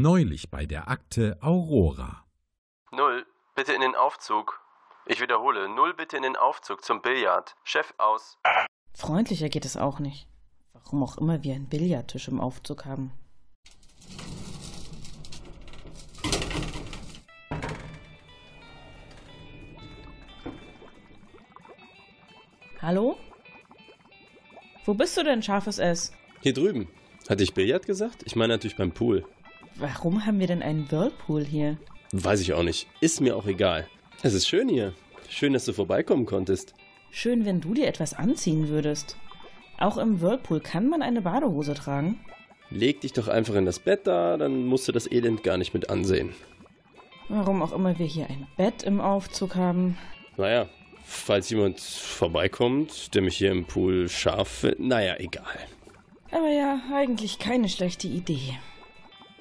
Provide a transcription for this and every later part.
Neulich bei der Akte Aurora. Null, bitte in den Aufzug. Ich wiederhole, null bitte in den Aufzug zum Billard. Chef aus. Freundlicher geht es auch nicht. Warum auch immer wir einen Billardtisch im Aufzug haben. Hallo? Wo bist du denn, scharfes S? Hier drüben. Hatte ich Billard gesagt? Ich meine natürlich beim Pool. Warum haben wir denn einen Whirlpool hier? Weiß ich auch nicht. Ist mir auch egal. Es ist schön hier. Schön, dass du vorbeikommen konntest. Schön, wenn du dir etwas anziehen würdest. Auch im Whirlpool kann man eine Badehose tragen. Leg dich doch einfach in das Bett da, dann musst du das Elend gar nicht mit ansehen. Warum auch immer wir hier ein Bett im Aufzug haben. Naja, falls jemand vorbeikommt, der mich hier im Pool scharf naja, egal. Aber ja, eigentlich keine schlechte Idee.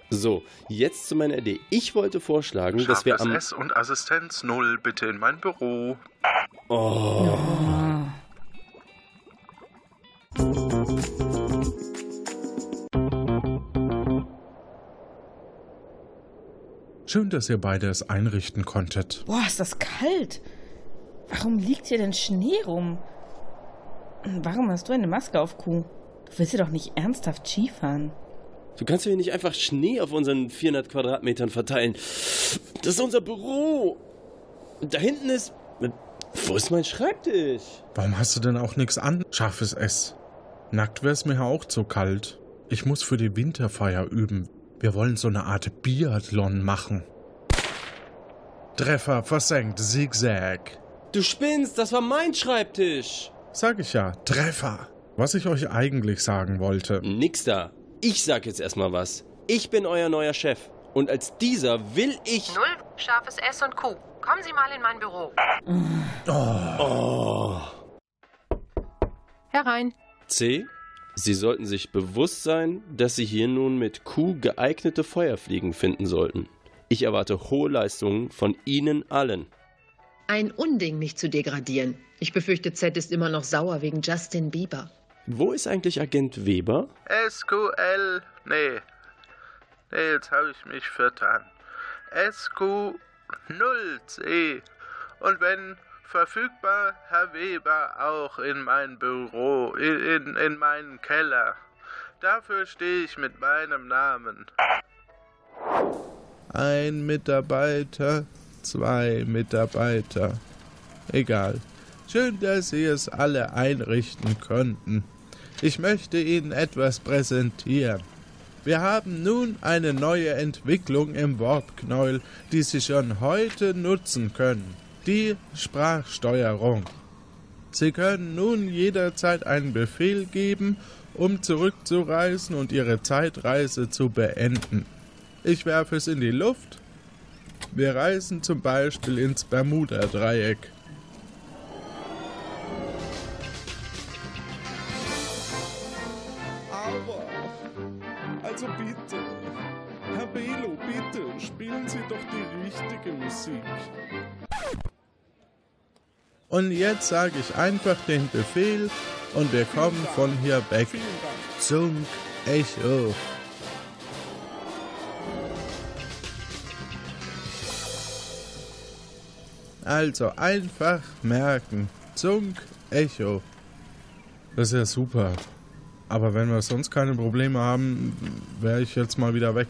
So, jetzt zu meiner Idee. Ich wollte vorschlagen, dass wir am... S und Assistenz 0 bitte in mein Büro. Oh. Ah. Schön, dass ihr beide es einrichten konntet. Boah, ist das kalt. Warum liegt hier denn Schnee rum? Und Warum hast du eine Maske auf, Kuh? Du willst hier doch nicht ernsthaft Skifahren. Du kannst hier nicht einfach Schnee auf unseren 400 Quadratmetern verteilen. Das ist unser Büro. Und da hinten ist... Wo ist mein Schreibtisch? Warum hast du denn auch nichts an, scharfes S? Nackt wär's mir auch zu kalt. Ich muss für die Winterfeier üben. Wir wollen so eine Art Biathlon machen. Treffer versenkt, Zigzag. Du spinnst, das war mein Schreibtisch. Sag ich ja, Treffer. Was ich euch eigentlich sagen wollte. Nix da. Ich sag jetzt erstmal was. Ich bin euer neuer Chef. Und als dieser will ich... Null, scharfes S und Q. Kommen Sie mal in mein Büro. Oh. Herein. C. Sie sollten sich bewusst sein, dass Sie hier nun mit Q geeignete Feuerfliegen finden sollten. Ich erwarte hohe Leistungen von Ihnen allen. Ein Unding, mich zu degradieren. Ich befürchte, Z ist immer noch sauer wegen Justin Bieber. Wo ist eigentlich Agent Weber? SQL. Nee. Nee, jetzt habe ich mich vertan. SQ0C. Und wenn verfügbar, Herr Weber auch in mein Büro, in, in, in meinen Keller. Dafür stehe ich mit meinem Namen. Ein Mitarbeiter, zwei Mitarbeiter. Egal. Schön, dass Sie es alle einrichten konnten. Ich möchte Ihnen etwas präsentieren. Wir haben nun eine neue Entwicklung im Warpknäuel, die Sie schon heute nutzen können. Die Sprachsteuerung. Sie können nun jederzeit einen Befehl geben, um zurückzureisen und Ihre Zeitreise zu beenden. Ich werfe es in die Luft. Wir reisen zum Beispiel ins Bermuda-Dreieck. Und jetzt sage ich einfach den Befehl und wir kommen von hier weg zum Echo. Also einfach merken. Zunk Echo. Das ist ja super. Aber wenn wir sonst keine Probleme haben, wäre ich jetzt mal wieder weg.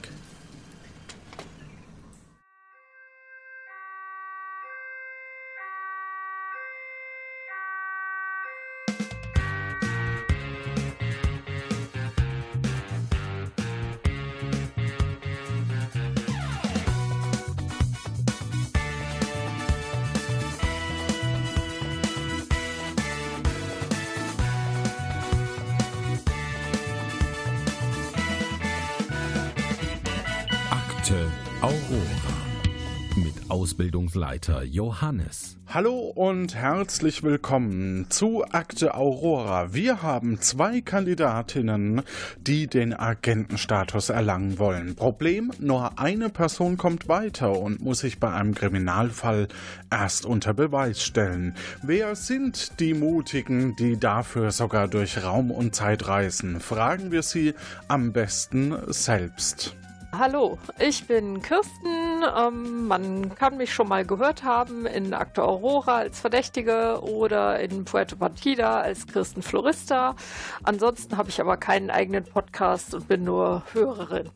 Ausbildungsleiter Johannes. Hallo und herzlich willkommen zu Akte Aurora. Wir haben zwei Kandidatinnen, die den Agentenstatus erlangen wollen. Problem, nur eine Person kommt weiter und muss sich bei einem Kriminalfall erst unter Beweis stellen. Wer sind die Mutigen, die dafür sogar durch Raum und Zeit reisen? Fragen wir sie am besten selbst. Hallo, ich bin Kirsten. Ähm, man kann mich schon mal gehört haben in Akte Aurora als Verdächtige oder in Puerto Partida als Kirsten Florista. Ansonsten habe ich aber keinen eigenen Podcast und bin nur Hörerin.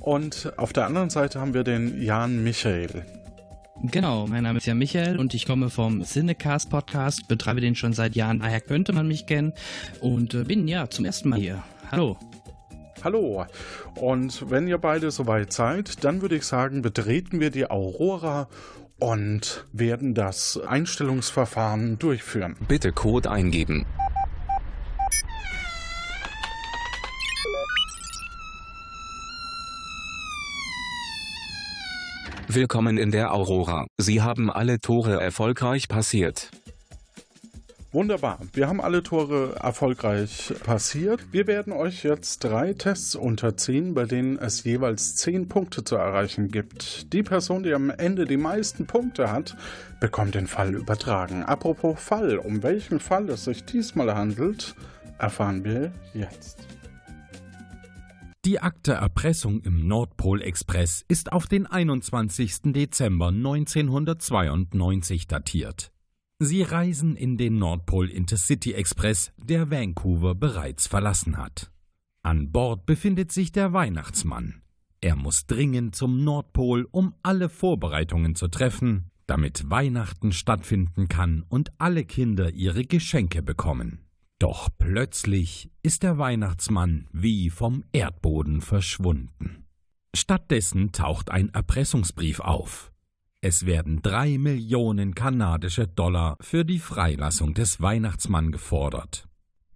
Und auf der anderen Seite haben wir den Jan Michael. Genau, mein Name ist Jan Michael und ich komme vom Cinecast Podcast, betreibe den schon seit Jahren, daher könnte man mich kennen und äh, bin ja zum ersten Mal hier. Hallo. Hallo. Und wenn ihr beide soweit seid, dann würde ich sagen, betreten wir die Aurora und werden das Einstellungsverfahren durchführen. Bitte Code eingeben. Willkommen in der Aurora. Sie haben alle Tore erfolgreich passiert. Wunderbar. Wir haben alle Tore erfolgreich passiert. Wir werden euch jetzt drei Tests unterziehen, bei denen es jeweils zehn Punkte zu erreichen gibt. Die Person, die am Ende die meisten Punkte hat, bekommt den Fall übertragen. Apropos Fall, um welchen Fall es sich diesmal handelt, erfahren wir jetzt. Die Akte Erpressung im Nordpol-Express ist auf den 21. Dezember 1992 datiert. Sie reisen in den Nordpol Intercity Express, der Vancouver bereits verlassen hat. An Bord befindet sich der Weihnachtsmann. Er muss dringend zum Nordpol, um alle Vorbereitungen zu treffen, damit Weihnachten stattfinden kann und alle Kinder ihre Geschenke bekommen. Doch plötzlich ist der Weihnachtsmann wie vom Erdboden verschwunden. Stattdessen taucht ein Erpressungsbrief auf. Es werden drei Millionen kanadische Dollar für die Freilassung des Weihnachtsmann gefordert.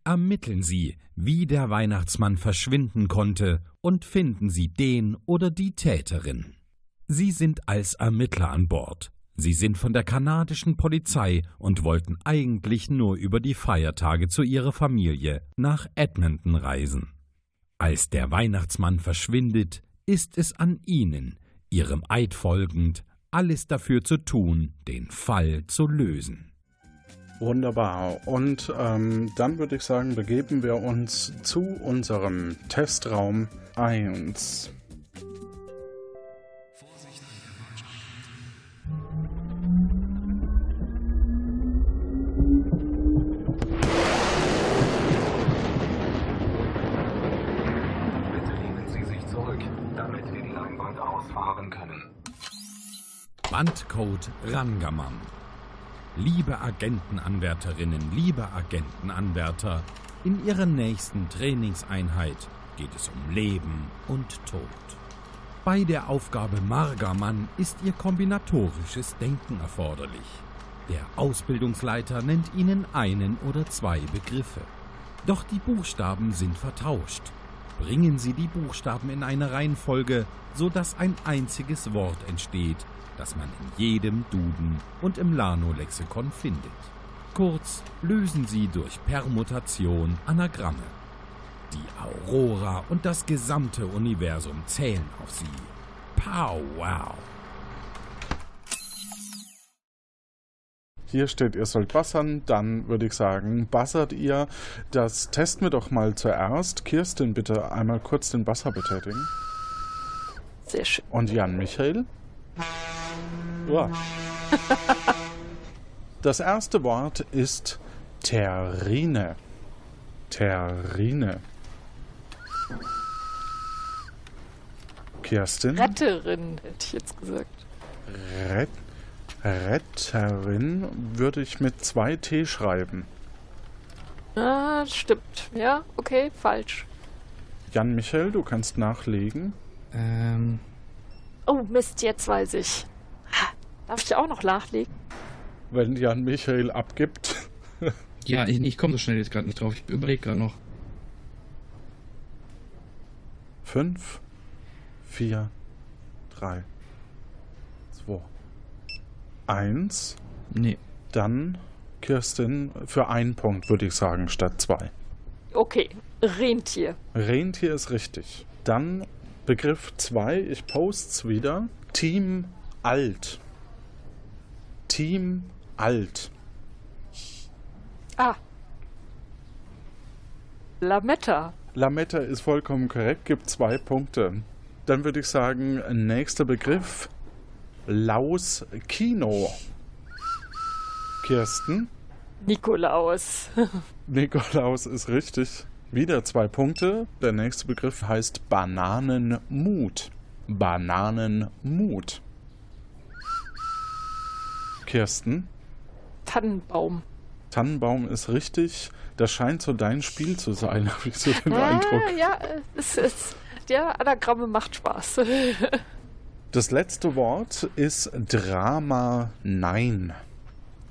Ermitteln Sie, wie der Weihnachtsmann verschwinden konnte und finden Sie den oder die Täterin. Sie sind als Ermittler an Bord. Sie sind von der kanadischen Polizei und wollten eigentlich nur über die Feiertage zu ihrer Familie nach Edmonton reisen. Als der Weihnachtsmann verschwindet, ist es an Ihnen, Ihrem Eid folgend, alles dafür zu tun, den Fall zu lösen. Wunderbar. Und ähm, dann würde ich sagen, begeben wir uns zu unserem Testraum 1. Bandcode Rangamam. Liebe Agentenanwärterinnen, liebe Agentenanwärter, in Ihrer nächsten Trainingseinheit geht es um Leben und Tod. Bei der Aufgabe Margamann ist Ihr kombinatorisches Denken erforderlich. Der Ausbildungsleiter nennt Ihnen einen oder zwei Begriffe. Doch die Buchstaben sind vertauscht. Bringen Sie die Buchstaben in eine Reihenfolge, sodass ein einziges Wort entsteht, das man in jedem Duden und im Lano-Lexikon findet. Kurz lösen Sie durch Permutation Anagramme. Die Aurora und das gesamte Universum zählen auf Sie. Pow wow! Hier steht, ihr sollt bassern, dann würde ich sagen, bassert ihr. Das testen wir doch mal zuerst. Kirsten, bitte einmal kurz den Basser betätigen. Sehr schön. Und Jan Michael? Ja. Das erste Wort ist Terrine. Terrine. Kirsten? Retterin, hätte ich jetzt gesagt. Ret Retterin würde ich mit zwei T schreiben. Ah, stimmt. Ja, okay, falsch. Jan Michael, du kannst nachlegen. Ähm, Oh, Mist, jetzt weiß ich. Darf ich auch noch nachlegen? Wenn Jan Michael abgibt. ja, ich, ich komme so schnell jetzt gerade nicht drauf. Ich überlege gerade noch. Fünf, vier, drei, zwei, eins. Nee. Dann Kirsten für einen Punkt, würde ich sagen, statt zwei. Okay, Rentier. Rentier ist richtig. Dann Begriff 2, ich post's wieder. Team Alt. Team Alt. Ah. Lametta. Lametta ist vollkommen korrekt, gibt zwei Punkte. Dann würde ich sagen, nächster Begriff. Laus Kino. Kirsten. Nikolaus. Nikolaus ist richtig. Wieder zwei Punkte. Der nächste Begriff heißt Bananenmut. Bananenmut. Kirsten. Tannenbaum. Tannenbaum ist richtig. Das scheint so dein Spiel zu sein, habe ich so den Ah, Eindruck. ja, es ist, der Anagramme macht Spaß. Das letzte Wort ist Drama Nein.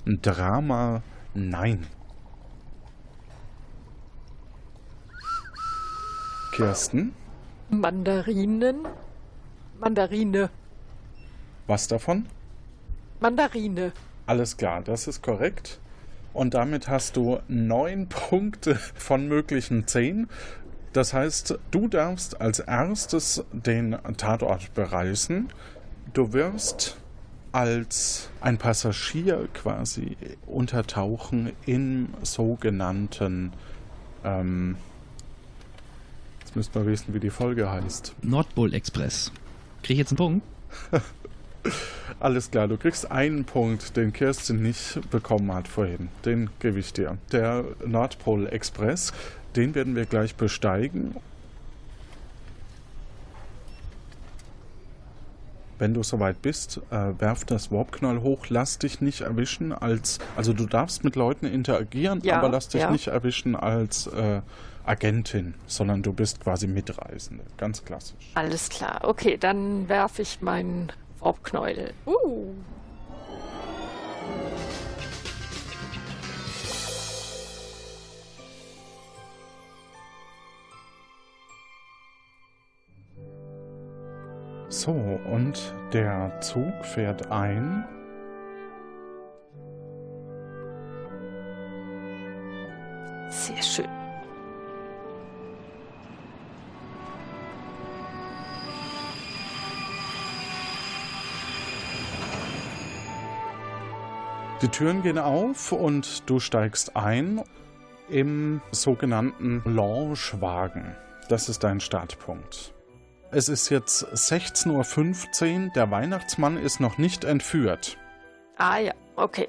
Drama Nein. Kirsten, Mandarinen. Mandarine. was davon? Mandarine. Alles klar, das ist korrekt. Und damit hast du neun Punkte von möglichen zehn. Das heißt, du darfst als erstes den Tatort bereisen. Du wirst als ein Passagier quasi untertauchen im sogenannten. Ähm, jetzt müsst ihr wissen, wie die Folge heißt. Nordpol Express. Krieg ich jetzt einen Punkt? Alles klar, du kriegst einen Punkt, den Kirsten nicht bekommen hat vorhin. Den gebe ich dir. Der Nordpol Express, den werden wir gleich besteigen. Wenn du soweit bist, äh, werf das Warpknall hoch, lass dich nicht erwischen als, also du darfst mit Leuten interagieren, Ja, aber lass dich ja. nicht erwischen als äh, Agentin, sondern du bist quasi Mitreisende. Ganz klassisch. Alles klar. Okay, dann werfe ich meinen Warpknäuel. Uh. So, und der Zug fährt ein. Sehr schön. Die Türen gehen auf und du steigst ein im sogenannten Launchwagen. Das ist dein Startpunkt. Es ist jetzt 16.15 Uhr, der Weihnachtsmann ist noch nicht entführt. Ah ja, okay.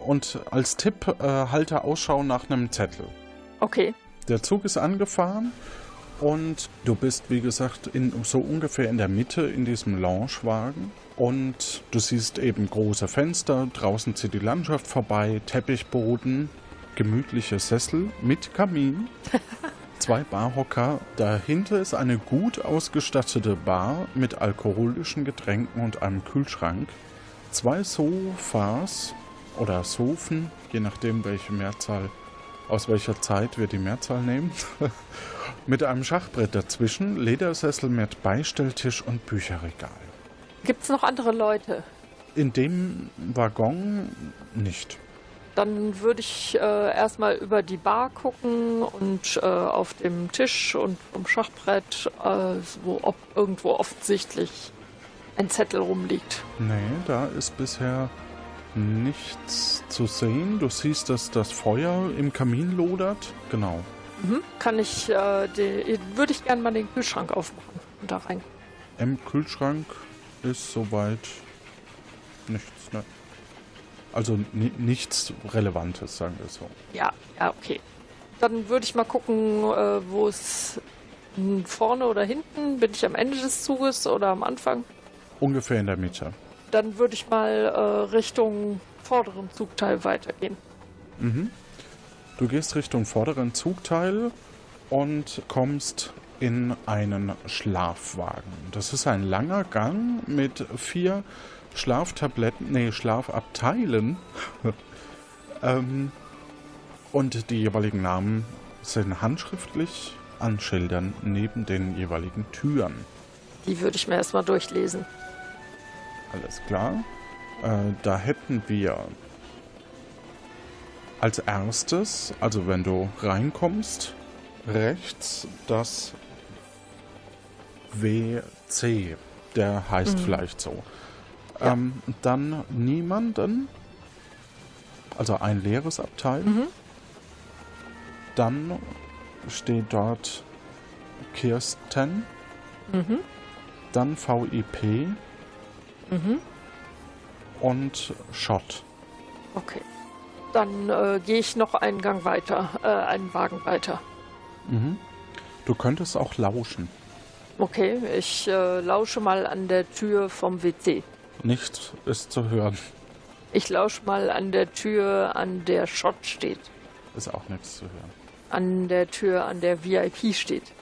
Und als Tipp äh, halte Ausschau nach einem Zettel. Okay. Der Zug ist angefahren und du bist, wie gesagt, in, so ungefähr in der Mitte in diesem Loungewagen. Und du siehst eben große Fenster, draußen zieht die Landschaft vorbei, Teppichboden, gemütliche Sessel mit Kamin, zwei Barhocker. Dahinter ist eine gut ausgestattete Bar mit alkoholischen Getränken und einem Kühlschrank. Zwei Sofas oder Sofen, je nachdem welche Mehrzahl aus welcher Zeit wir die Mehrzahl nehmen. mit einem Schachbrett dazwischen, Ledersessel mit Beistelltisch und Bücherregal. Gibt's noch andere Leute? In dem Waggon nicht. Dann würde ich äh, erstmal über die Bar gucken und äh, auf dem Tisch und vom Schachbrett, äh, wo ob irgendwo offensichtlich ein Zettel rumliegt. Nee, da ist bisher nichts zu sehen. Du siehst, dass das Feuer im Kamin lodert. Genau. Mhm. Kann ich, äh, die, würde ich gerne mal den Kühlschrank aufmachen und da rein. Im Kühlschrank ist soweit nichts. Ne? Also ni nichts Relevantes, sagen wir so. Ja, ja, okay. Dann würde ich mal gucken, äh, wo es hm, vorne oder hinten. Bin ich am Ende des Zuges oder am Anfang? Ungefähr in der Mitte. Dann würde ich mal äh, Richtung vorderen Zugteil weitergehen. Mhm. Du gehst Richtung vorderen Zugteil und kommst in einen Schlafwagen. Das ist ein langer Gang mit vier Schlaftabletten, nee, Schlafabteilen. ähm, und die jeweiligen Namen sind handschriftlich an Schildern neben den jeweiligen Türen. Die würde ich mir erstmal durchlesen. Alles klar. Äh, da hätten wir als erstes, also wenn du reinkommst, rechts das WC. Der heißt Mhm. vielleicht so. Ähm, dann niemanden, also ein leeres Abteil. Mhm. Dann steht dort Kirsten. Mhm. dann VIP Mhm. und Shot. Okay. Dann äh, gehe ich noch einen Gang weiter, äh, einen Wagen weiter. Mhm. Du könntest auch lauschen. Okay, ich äh, lausche mal an der Tür vom WC. Nichts ist zu hören. Ich lausche mal an der Tür, an der Shot steht. Ist auch nichts zu hören. An der Tür, an der VIP steht.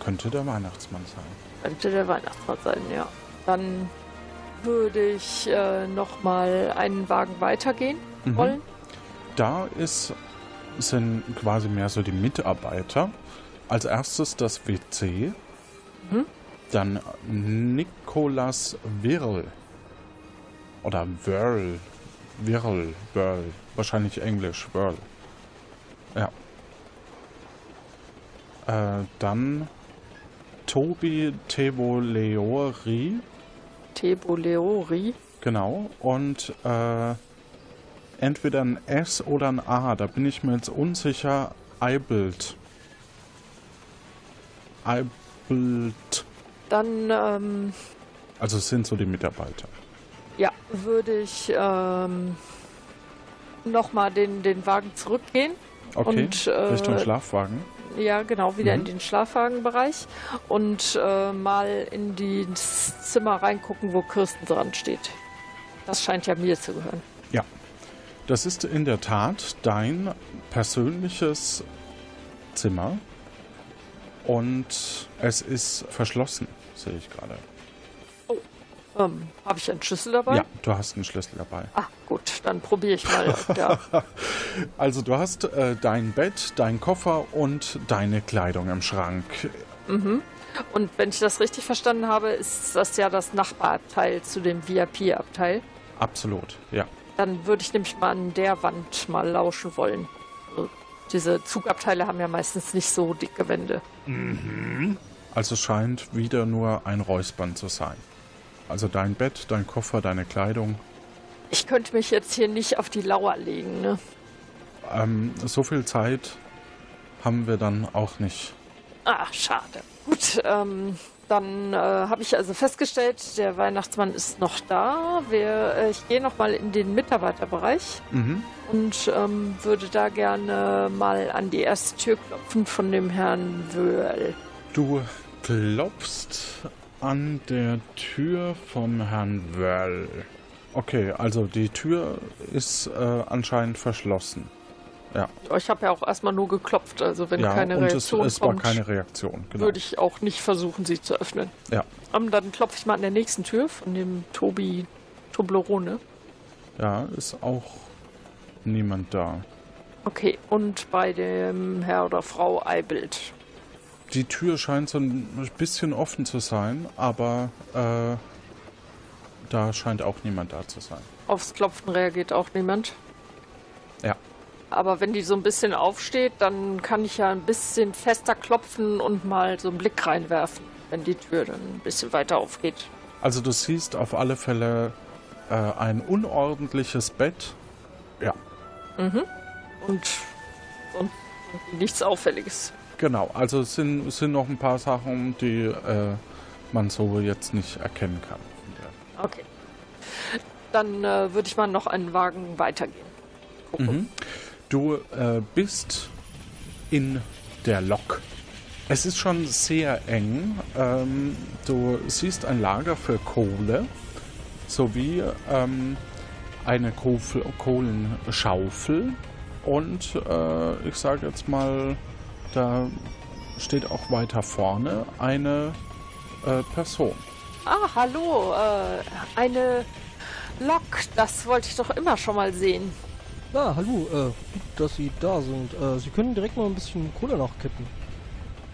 Könnte der Weihnachtsmann sein. Könnte der Weihnachtsmann sein, ja. Dann würde ich äh, noch mal einen Wagen weitergehen Mhm. wollen. Da ist, sind quasi mehr so die Mitarbeiter. Als erstes das WC. Mhm. Dann Nikolas Wirl. Oder Wörl. Wirl. Wörl. Wahrscheinlich Englisch. Wörl. Ja. Äh, dann Tobi Tevoleori. Teboleori. Genau. Und äh, entweder ein S oder ein A. Da bin ich mir jetzt unsicher. Eibelt. Eibelt. Dann, ähm, Also es sind so die Mitarbeiter. ja, würde ich ähm, noch mal den, den Wagen zurückgehen. Okay. Und, äh, Richtung Schlafwagen. Ja, genau, wieder Mhm. in den Schlafwagenbereich und äh, mal in das Zimmer reingucken, wo Kirsten dran steht. Das scheint ja mir zu gehören. Ja. Das ist in der Tat dein persönliches Zimmer. Und es ist verschlossen, sehe ich gerade. Ähm, Habe ich einen Schlüssel dabei? Ja, du hast einen Schlüssel dabei. Ah, gut, dann probiere ich mal. der- Also du hast äh, dein Bett, dein Koffer und deine Kleidung im Schrank. mhm. Und wenn ich das richtig verstanden habe, ist das ja das Nachbarabteil zu dem VIP-Abteil. Absolut, ja. Dann würde ich nämlich mal an der Wand mal lauschen wollen. Also, diese Zugabteile haben ja meistens nicht so dicke Wände. Also es scheint wieder nur ein Räuspern zu sein. Also dein Bett, dein Koffer, deine Kleidung. Ich könnte mich jetzt hier nicht auf die Lauer legen, ne? Ähm, so viel Zeit haben wir dann auch nicht. Ah, schade. Gut, ähm, dann äh, habe ich also festgestellt, der Weihnachtsmann ist noch da. Wir, äh, ich gehe noch mal in den Mitarbeiterbereich Mhm. und ähm, würde da gerne mal an die erste Tür klopfen von dem Herrn Wöhl. Du klopfst an der Tür vom Herrn Wörl. Okay, also die Tür ist äh, anscheinend verschlossen. Ja, Ich habe ja auch erstmal nur geklopft, also wenn ja keine und es, Reaktion es war kommt, keine Reaktion. Genau. würde ich auch nicht versuchen, sie zu öffnen. Ja, Ähm, dann klopfe ich mal an der nächsten Tür von dem Tobi Toblerone. ja, ist auch niemand da. Okay, und bei dem Herr oder Frau Eibild. Die Tür scheint so ein bisschen offen zu sein, aber äh, da scheint auch niemand da zu sein. Aufs Klopfen reagiert auch niemand. Ja. Aber wenn die so ein bisschen aufsteht, dann kann ich ja ein bisschen fester klopfen und mal so einen Blick reinwerfen, wenn die Tür dann ein bisschen weiter aufgeht. Also du siehst auf alle Fälle äh, ein unordentliches Bett. Ja, Mhm. Und, und nichts Auffälliges. Genau. Also es sind, es sind noch ein paar Sachen, die äh, man so jetzt nicht erkennen kann. Okay. Dann äh, würde ich mal noch einen Wagen weitergehen. Mhm. Du äh, bist in der Lok. Es ist schon sehr eng. Ähm, du siehst ein Lager für Kohle sowie ähm, eine Kohf- Kohlenschaufel und äh, ich sage jetzt mal, da steht auch weiter vorne eine äh, Person. Ah, hallo. Äh, eine Lok. Das wollte ich doch immer schon mal sehen. Ja, hallo, äh, gut, dass Sie da sind. Äh, Sie können direkt mal ein bisschen Kohle nachkippen.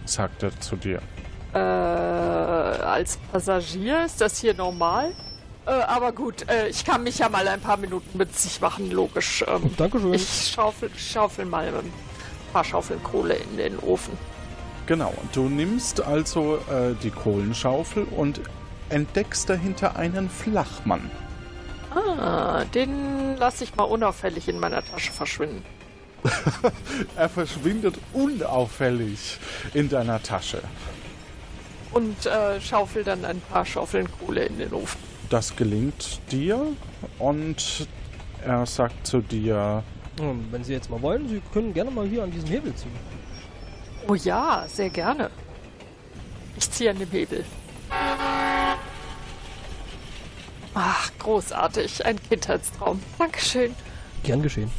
sagt er zu dir. Äh, als Passagier ist das hier normal? Äh, aber gut, äh, ich kann mich ja mal ein paar Minuten mit sich machen, logisch. Ähm, Dankeschön. Ich schaufel, schaufel mal ein paar Schaufeln Kohle in den Ofen. Genau, du nimmst also äh, die Kohlenschaufel und entdeckst dahinter einen Flachmann. Ah, den lasse ich mal unauffällig in meiner Tasche verschwinden. er verschwindet unauffällig in deiner Tasche. Und äh, schaufel dann ein paar Schaufeln Kohle in den Ofen. Das gelingt dir und er sagt zu dir, Wenn Sie jetzt mal wollen, Sie können gerne mal hier an diesem Hebel ziehen. Oh ja, sehr gerne. Ich ziehe an dem Hebel. Ach, großartig. Ein Kindheitstraum. Dankeschön. Gern geschehen.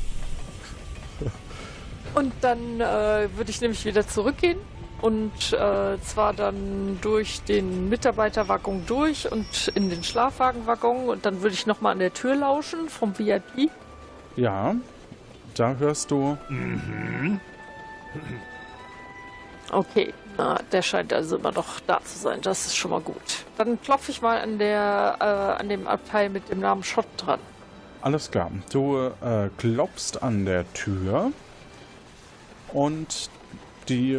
Und dann äh, würde ich nämlich wieder zurückgehen und äh, zwar dann durch den Mitarbeiterwaggon durch und in den Schlafwagenwaggon und dann würde ich nochmal an der Tür lauschen vom VIP. ja, da hörst du, Okay, na, der scheint also immer noch da zu sein. Das ist schon mal gut. Dann klopfe ich mal an der äh, an dem Abteil mit dem Namen Schott dran. alles klar, du äh, klopfst an der Tür und die,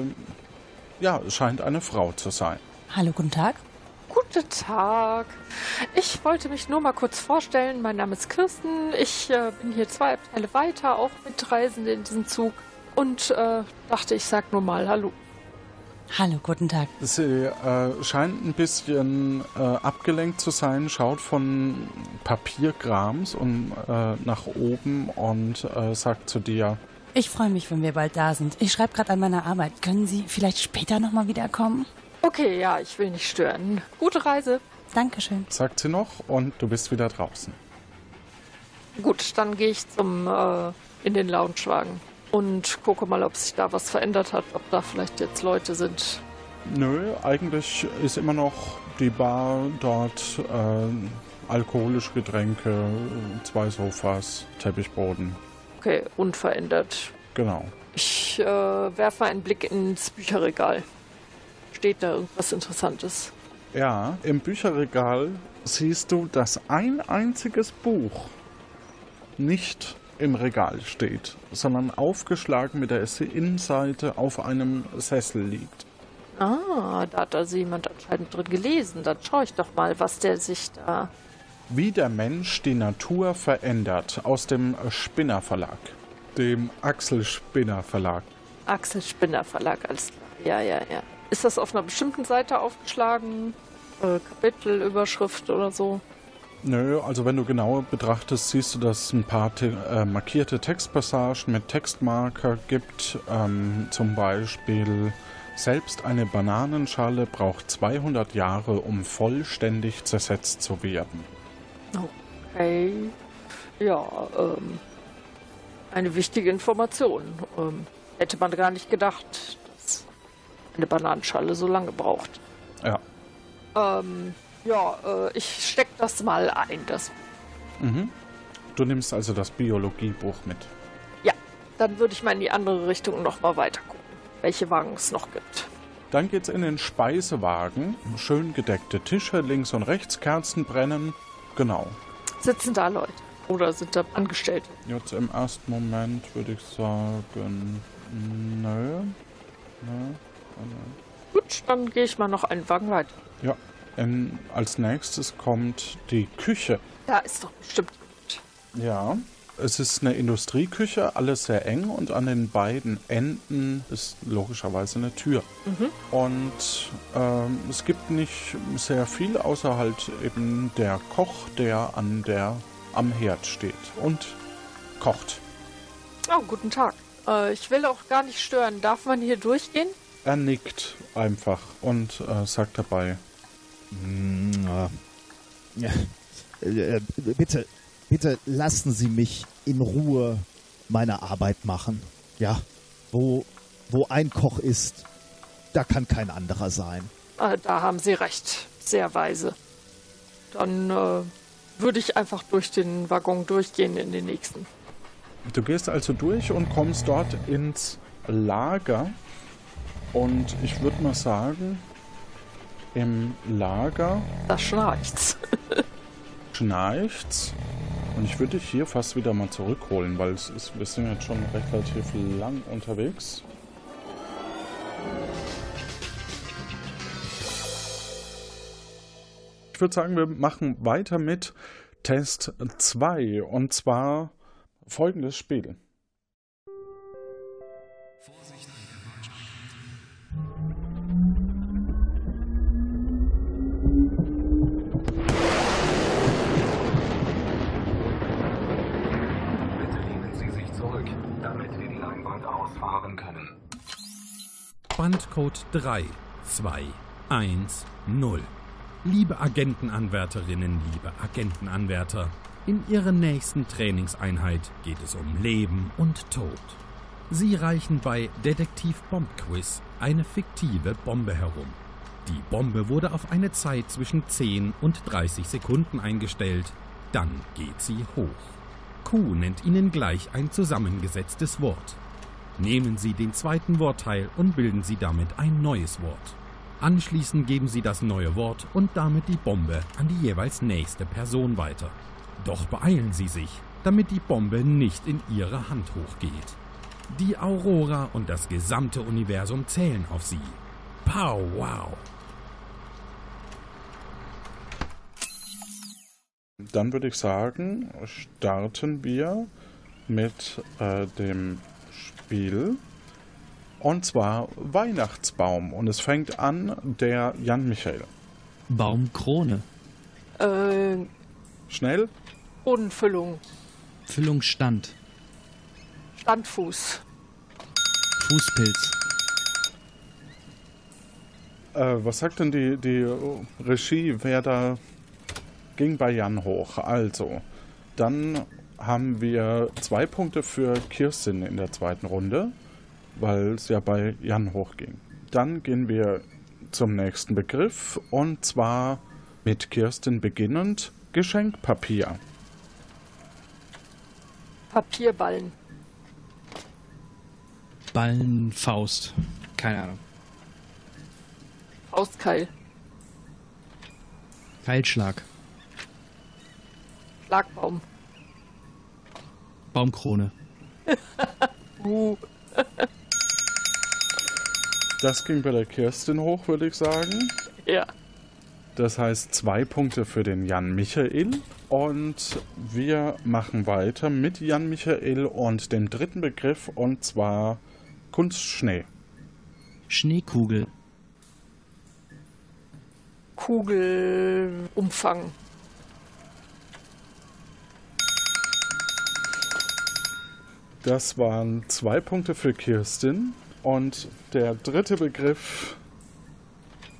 ja, scheint eine Frau zu sein. Hallo, guten Tag. Guten Tag. Ich wollte mich nur mal kurz vorstellen. Mein Name ist Kirsten. Ich äh, bin hier zwei Abteile weiter, auch Mitreisende in diesem Zug. Und äh, dachte, ich sag nur mal Hallo. Hallo, guten Tag. Sie äh, scheint ein bisschen äh, abgelenkt zu sein, schaut von Papierkrams und äh, nach oben und äh, sagt zu dir, Ich freue mich, wenn wir bald da sind. Ich schreibe gerade an meiner Arbeit. Können Sie vielleicht später nochmal wiederkommen? Okay, ja, ich will nicht stören. Gute Reise. Dankeschön. sagt sie noch und du bist wieder draußen. Gut, dann gehe ich zum äh, in den Loungewagen und gucke mal, ob sich da was verändert hat, ob da vielleicht jetzt Leute sind. Nö, eigentlich ist immer noch die Bar dort, äh, alkoholische Getränke, zwei Sofas, Teppichboden. Okay, unverändert. Genau. Ich äh, werfe einen Blick ins Bücherregal. Steht da irgendwas Interessantes? Ja, im Bücherregal siehst du, dass ein einziges Buch nicht im Regal steht, sondern aufgeschlagen mit der Innenseite auf einem Sessel liegt. Ah, da hat also jemand anscheinend drin gelesen. Dann schaue ich doch mal, was der sich da. Wie der Mensch die Natur verändert aus dem Spinner Verlag, dem Axel Spinner Verlag. Axel Spinner Verlag, alles klar. Ja, ja, ja. Ist das auf einer bestimmten Seite aufgeschlagen? Äh, Kapitelüberschrift oder so? Nö, also wenn du genauer betrachtest, siehst du, dass es ein paar te äh, markierte Textpassagen mit Textmarker gibt. Ähm, zum Beispiel, selbst eine Bananenschale braucht 200 Jahre, um vollständig zersetzt zu werden. Okay. Ja, ähm. Eine wichtige Information. Ähm, hätte man gar nicht gedacht, eine Bananenschale so lange braucht. Ja. Ähm, ja, äh, ich steck das mal ein, das Mhm. Du nimmst also das Biologiebuch mit. Ja, dann würde ich mal in die andere Richtung nochmal weiter gucken, welche Wagen es noch gibt. Dann geht's in den Speisewagen. Schön gedeckte Tische, links und rechts Kerzen brennen. Genau. Sitzen da Leute? Oder sind da Angestellte? Jetzt im ersten Moment würde ich sagen, nö. Nö. Gut, dann gehe ich mal noch einen Wagen weiter. Ja. In, als nächstes kommt die Küche. Da ist doch bestimmt. Ja. Es ist eine Industrieküche, alles sehr eng und an den beiden Enden ist logischerweise eine Tür. Mhm. Und ähm, es gibt nicht sehr viel, außer halt eben der Koch, der an der am Herd steht und kocht. Oh, guten Tag. Äh, ich will auch gar nicht stören. Darf man hier durchgehen? Er nickt einfach und äh, sagt dabei, ja. Äh, Bitte, bitte lassen Sie mich in Ruhe meine Arbeit machen. Ja, wo, wo ein Koch ist, da kann kein anderer sein. Äh, da haben Sie recht. Sehr weise. Dann äh, würde ich einfach durch den Waggon durchgehen in den nächsten. Du gehst also durch und kommst dort ins Lager. Und ich würde mal sagen, im Lager Da schnarcht's. schnarcht's. Und ich würde dich hier fast wieder mal zurückholen, weil es ist, wir sind jetzt schon relativ lang unterwegs. Ich würde sagen, wir machen weiter mit Test 2 und zwar folgendes Spiel. Bandcode 3210. Liebe Agentenanwärterinnen, liebe Agentenanwärter, in Ihrer nächsten Trainingseinheit geht es um Leben und Tod. Sie reichen bei Detektiv Bomb Quiz eine fiktive Bombe herum. Die Bombe wurde auf eine Zeit zwischen 10 und 30 Sekunden eingestellt. Dann geht sie hoch. Q nennt Ihnen gleich ein zusammengesetztes Wort. Nehmen Sie den zweiten Wortteil und bilden Sie damit ein neues Wort. Anschließend geben Sie das neue Wort und damit die Bombe an die jeweils nächste Person weiter. Doch beeilen Sie sich, damit die Bombe nicht in Ihre Hand hochgeht. Die Aurora und das gesamte Universum zählen auf Sie. Pow wow! Dann würde ich sagen, starten wir mit äh, dem Spiel. Und zwar Weihnachtsbaum. Und es fängt an der Jan Michael. Baumkrone. Äh, Schnell. Bodenfüllung. Füllungsstand. Standfuß. Fußpilz. Äh, was sagt denn die, die Regie, wer da ging bei Jan hoch? Also, dann haben wir zwei Punkte für Kirsten in der zweiten Runde, weil es ja bei Jan hochging. Dann gehen wir zum nächsten Begriff und zwar mit Kirsten beginnend Geschenkpapier. Papierballen. Ballenfaust. Keine Ahnung. Faustkeil. Keilschlag. Schlagbaum. Baumkrone. uh. Das ging bei der Kirsten hoch, würde ich sagen. Ja. Das heißt zwei Punkte für den Jan Michael. Und wir machen weiter mit Jan Michael und dem dritten Begriff und zwar Kunstschnee. Schneekugel. Kugelumfang. Das waren zwei Punkte für Kirsten. Und der dritte Begriff,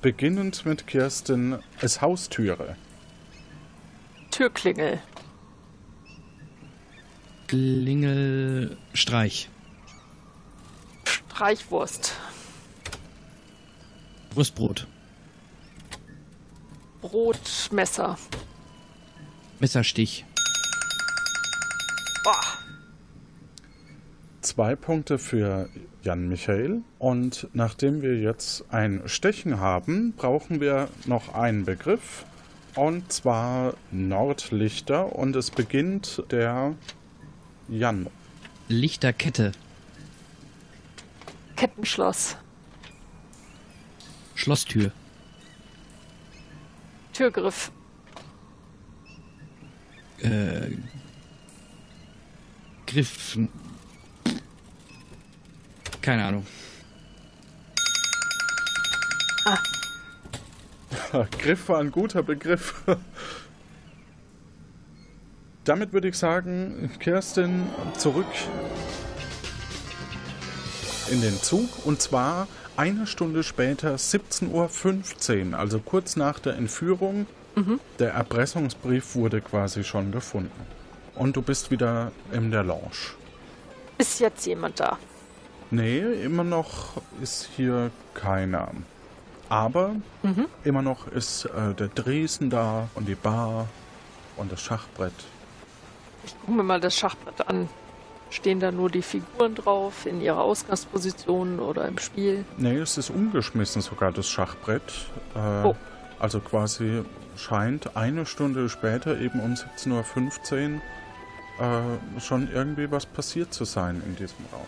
beginnend mit Kirsten, ist Haustüre. Türklingel. Klingelstreich. Streichwurst. Brustbrot. Brotmesser. Messerstich. Boah. Zwei Punkte für Jan Michael. Und nachdem wir jetzt ein Stechen haben, brauchen wir noch einen Begriff. Und zwar Nordlichter. Und es beginnt der Jan. Lichterkette. Kettenschloss. Schlosstür. Türgriff. Äh, Griff. Keine Ahnung. Ah. Griff war ein guter Begriff. Damit würde ich sagen, Kerstin, zurück in den Zug. Und zwar eine Stunde später, 17.15 Uhr, also kurz nach der Entführung. Mhm. Der Erpressungsbrief wurde quasi schon gefunden. Und du bist wieder in der Lounge. Ist jetzt jemand da? Nee, immer noch ist hier keiner. Aber Mhm. immer noch ist äh, der Dresden da und die Bar und das Schachbrett. Ich gucke mir mal das Schachbrett an. Stehen da nur die Figuren drauf in ihrer Ausgangsposition oder im Spiel? Nee, es ist umgeschmissen sogar, das Schachbrett. Äh, Oh. Also quasi scheint eine Stunde später, eben um 17.15 Uhr, äh, schon irgendwie was passiert zu sein in diesem Raum.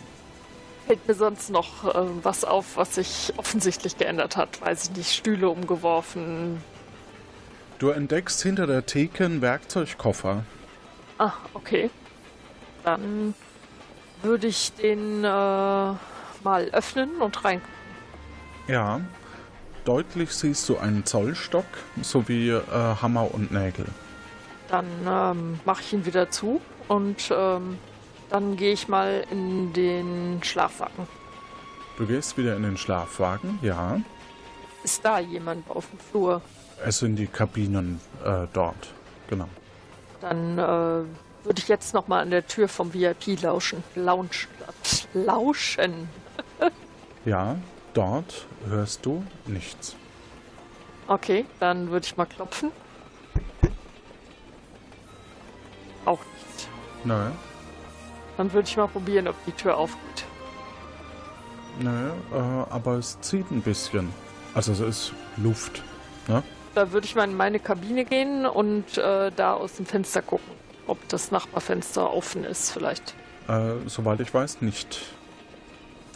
Fällt mir sonst noch äh, was auf, was sich offensichtlich geändert hat? Weiß ich nicht, Stühle umgeworfen. Du entdeckst hinter der Theke einen Werkzeugkoffer. Ah, okay. Dann würde ich den äh, mal öffnen und rein. Ja, deutlich siehst du einen Zollstock sowie äh, Hammer und Nägel. Dann ähm, mache ich ihn wieder zu und ähm, dann gehe ich mal in den Schlafwagen. Du gehst wieder in den Schlafwagen, ja. Ist da jemand auf dem Flur? Es sind die Kabinen äh, dort, genau. Dann äh, würde ich jetzt noch mal an der Tür vom VIP lauschen. Lounge, lauschen. Ja, dort hörst du nichts. Okay, dann würde ich mal klopfen. Auch nichts. Nö, Dann würde ich mal probieren, ob die Tür aufgeht. nö, äh, aber es zieht ein bisschen. Also es ist Luft, ne? Da würde ich mal in meine Kabine gehen und äh, da aus dem Fenster gucken, ob das Nachbarfenster offen ist vielleicht. Äh, soweit ich weiß, nicht.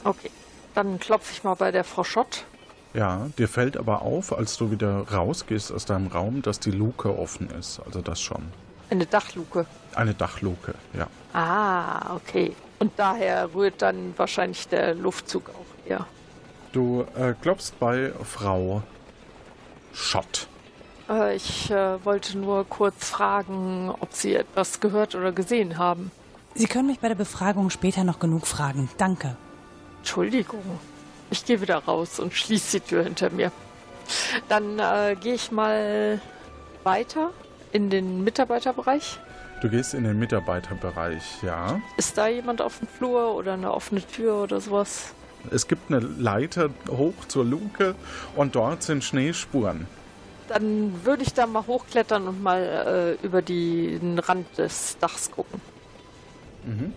Okay, dann klopfe ich mal bei der Frau Schott. Ja, dir fällt aber auf, als du wieder rausgehst aus deinem Raum, dass die Luke offen ist. Also das schon. Eine Dachluke. Eine Dachluke, ja. Ah, okay. Und daher rührt dann wahrscheinlich der Luftzug auch eher. Du äh, klopfst bei Frau Schott. Äh, ich äh, wollte nur kurz fragen, ob Sie etwas gehört oder gesehen haben. Sie können mich bei der Befragung später noch genug fragen. Danke. Entschuldigung. Ich gehe wieder raus und schließe die Tür hinter mir. Dann äh, gehe ich mal weiter in den Mitarbeiterbereich. Du gehst in den Mitarbeiterbereich, ja. Ist da jemand auf dem Flur oder eine offene Tür oder sowas? Es gibt eine Leiter hoch zur Luke und dort sind Schneespuren. Dann würde ich da mal hochklettern und mal äh, über die, den Rand des Dachs gucken. Mhm.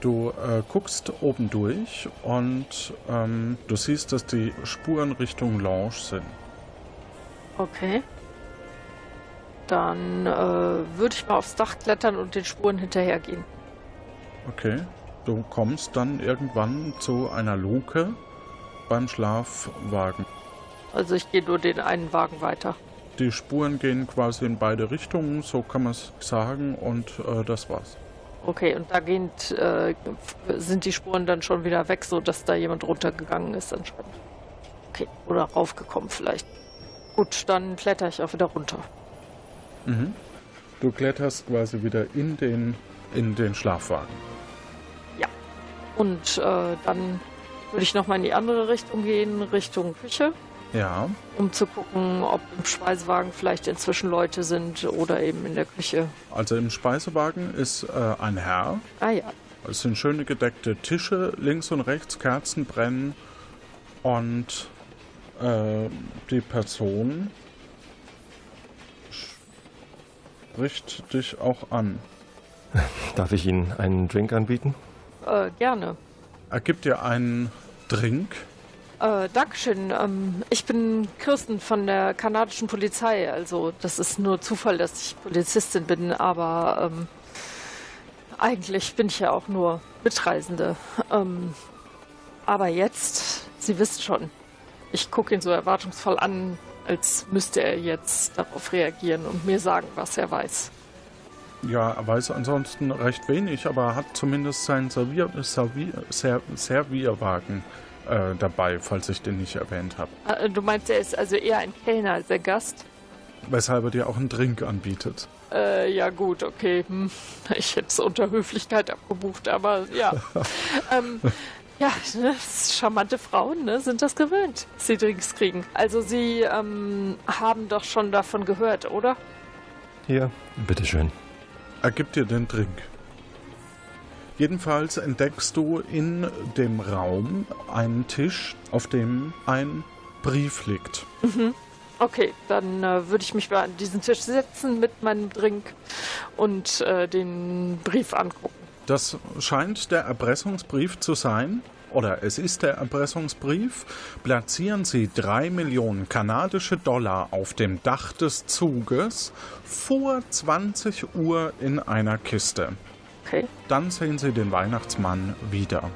Du äh, guckst oben durch und ähm, du siehst, dass die Spuren Richtung Lounge sind. Okay. Dann äh, würde ich mal aufs Dach klettern und den Spuren hinterhergehen. Okay. Du kommst dann irgendwann zu einer Luke beim Schlafwagen. Also ich gehe nur den einen Wagen weiter. Die Spuren gehen quasi in beide Richtungen, so kann man es sagen, und äh, das war's. Okay, und da äh, sind die Spuren dann schon wieder weg, sodass da jemand runtergegangen ist anscheinend. Okay, oder raufgekommen vielleicht. Gut, dann kletter ich auch wieder runter. Mhm. Du kletterst quasi wieder in den, in den Schlafwagen. Und äh, dann würde ich nochmal in die andere Richtung gehen, Richtung Küche, Ja. um zu gucken, ob im Speisewagen vielleicht inzwischen Leute sind oder eben in der Küche. Also im Speisewagen ist äh, ein Herr. Ah ja, Es sind schöne gedeckte Tische, links und rechts Kerzen brennen und äh, die Person spricht dich auch an. Darf ich Ihnen einen Drink anbieten? äh, gerne. Er gibt dir einen Drink. Äh, Dankeschön. Ähm, ich bin Kirsten von der kanadischen Polizei. Also das ist nur Zufall, dass ich Polizistin bin, aber ähm, eigentlich bin ich ja auch nur Mitreisende. Ähm, aber jetzt, Sie wissen schon, ich gucke ihn so erwartungsvoll an, als müsste er jetzt darauf reagieren und mir sagen, was er weiß. Ja, er weiß ansonsten recht wenig, aber er hat zumindest seinen Servier Servier Ser Servierwagen äh, dabei, falls ich den nicht erwähnt habe. Äh, du meinst, er ist also eher ein Kellner als der Gast? Weshalb er dir auch einen Drink anbietet. Äh, ja gut, okay. Hm. Ich hätte es unter Höflichkeit abgebucht, aber ja. ähm, ja, ne, charmante Frauen ne, sind das gewöhnt, dass sie Drinks kriegen. Also Sie ähm, haben doch schon davon gehört, oder? Hier, bitteschön. Er gibt dir den Drink. Jedenfalls entdeckst du in dem Raum einen Tisch, auf dem ein Brief liegt. Mhm. Okay, dann äh, würde ich mich mal an diesen Tisch setzen mit meinem Drink und äh, den Brief angucken. Das scheint der Erpressungsbrief zu sein. Oder es ist der Erpressungsbrief. Platzieren Sie drei Millionen kanadische Dollar auf dem Dach des Zuges vor 20 Uhr in einer Kiste. Okay. Dann sehen Sie den Weihnachtsmann wieder.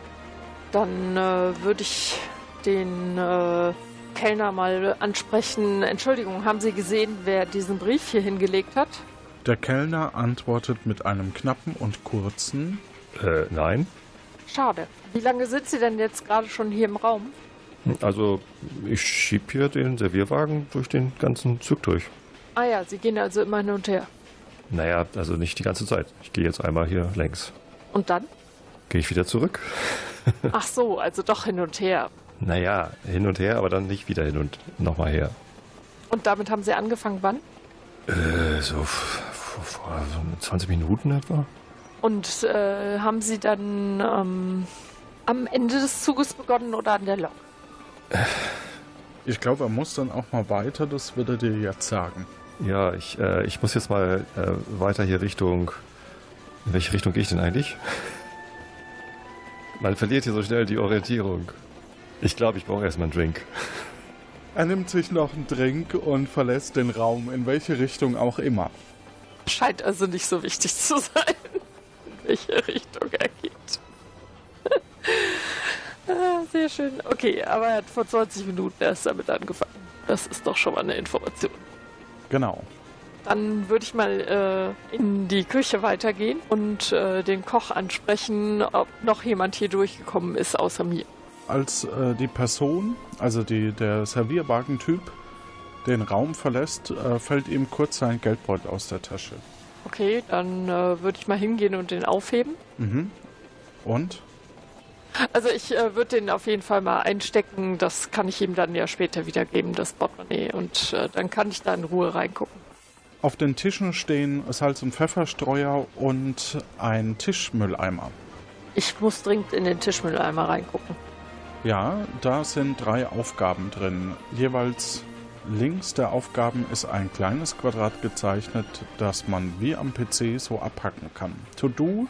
Dann äh, würde ich den äh, Kellner mal ansprechen. Entschuldigung, haben Sie gesehen, wer diesen Brief hier hingelegt hat? Der Kellner antwortet mit einem knappen und kurzen Äh, nein. Schade. Wie lange sind Sie denn jetzt gerade schon hier im Raum? Also, ich schieb hier den Servierwagen durch den ganzen Zug durch. Ah ja, Sie gehen also immer hin und her. Naja, also nicht die ganze Zeit. Ich gehe jetzt einmal hier längs. Und dann? gehe ich wieder zurück. Ach so, also doch hin und her. Naja, hin und her, aber dann nicht wieder hin und nochmal her. Und damit haben Sie angefangen wann? Äh, so vor, vor so 20 Minuten etwa. Und äh, haben Sie dann ähm, am Ende des Zuges begonnen oder an der Lok? Ich glaube, er muss dann auch mal weiter, das wird er dir jetzt sagen. Ja, ich, äh, ich muss jetzt mal äh, weiter hier Richtung. In welche Richtung gehe ich denn eigentlich? Man verliert hier so schnell die Orientierung. Ich glaube, ich brauche erstmal einen Drink. Er nimmt sich noch einen Drink und verlässt den Raum, in welche Richtung auch immer. Scheint also nicht so wichtig zu sein, in welche Richtung er geht. ah, sehr schön. Okay, aber er hat vor 20 Minuten erst damit angefangen. Das ist doch schon mal eine Information. Genau. Dann würde ich mal äh, in die Küche weitergehen und äh, den Koch ansprechen, ob noch jemand hier durchgekommen ist außer mir. Als äh, die Person, also die, der Servierwagentyp, den Raum verlässt, äh, fällt ihm kurz sein Geldbeutel aus der Tasche. Okay, dann äh, würde ich mal hingehen und den aufheben. Mhm. Und? Also ich äh, würde den auf jeden Fall mal einstecken. Das kann ich ihm dann ja später wiedergeben, das Portemonnaie. Und äh, dann kann ich da in Ruhe reingucken. Auf den Tischen stehen Salz- und Pfefferstreuer und ein Tischmülleimer. Ich muss dringend in den Tischmülleimer reingucken. Ja, da sind drei Aufgaben drin. Jeweils links der Aufgaben ist ein kleines Quadrat gezeichnet, das man wie am PC so abhacken kann. To-Do,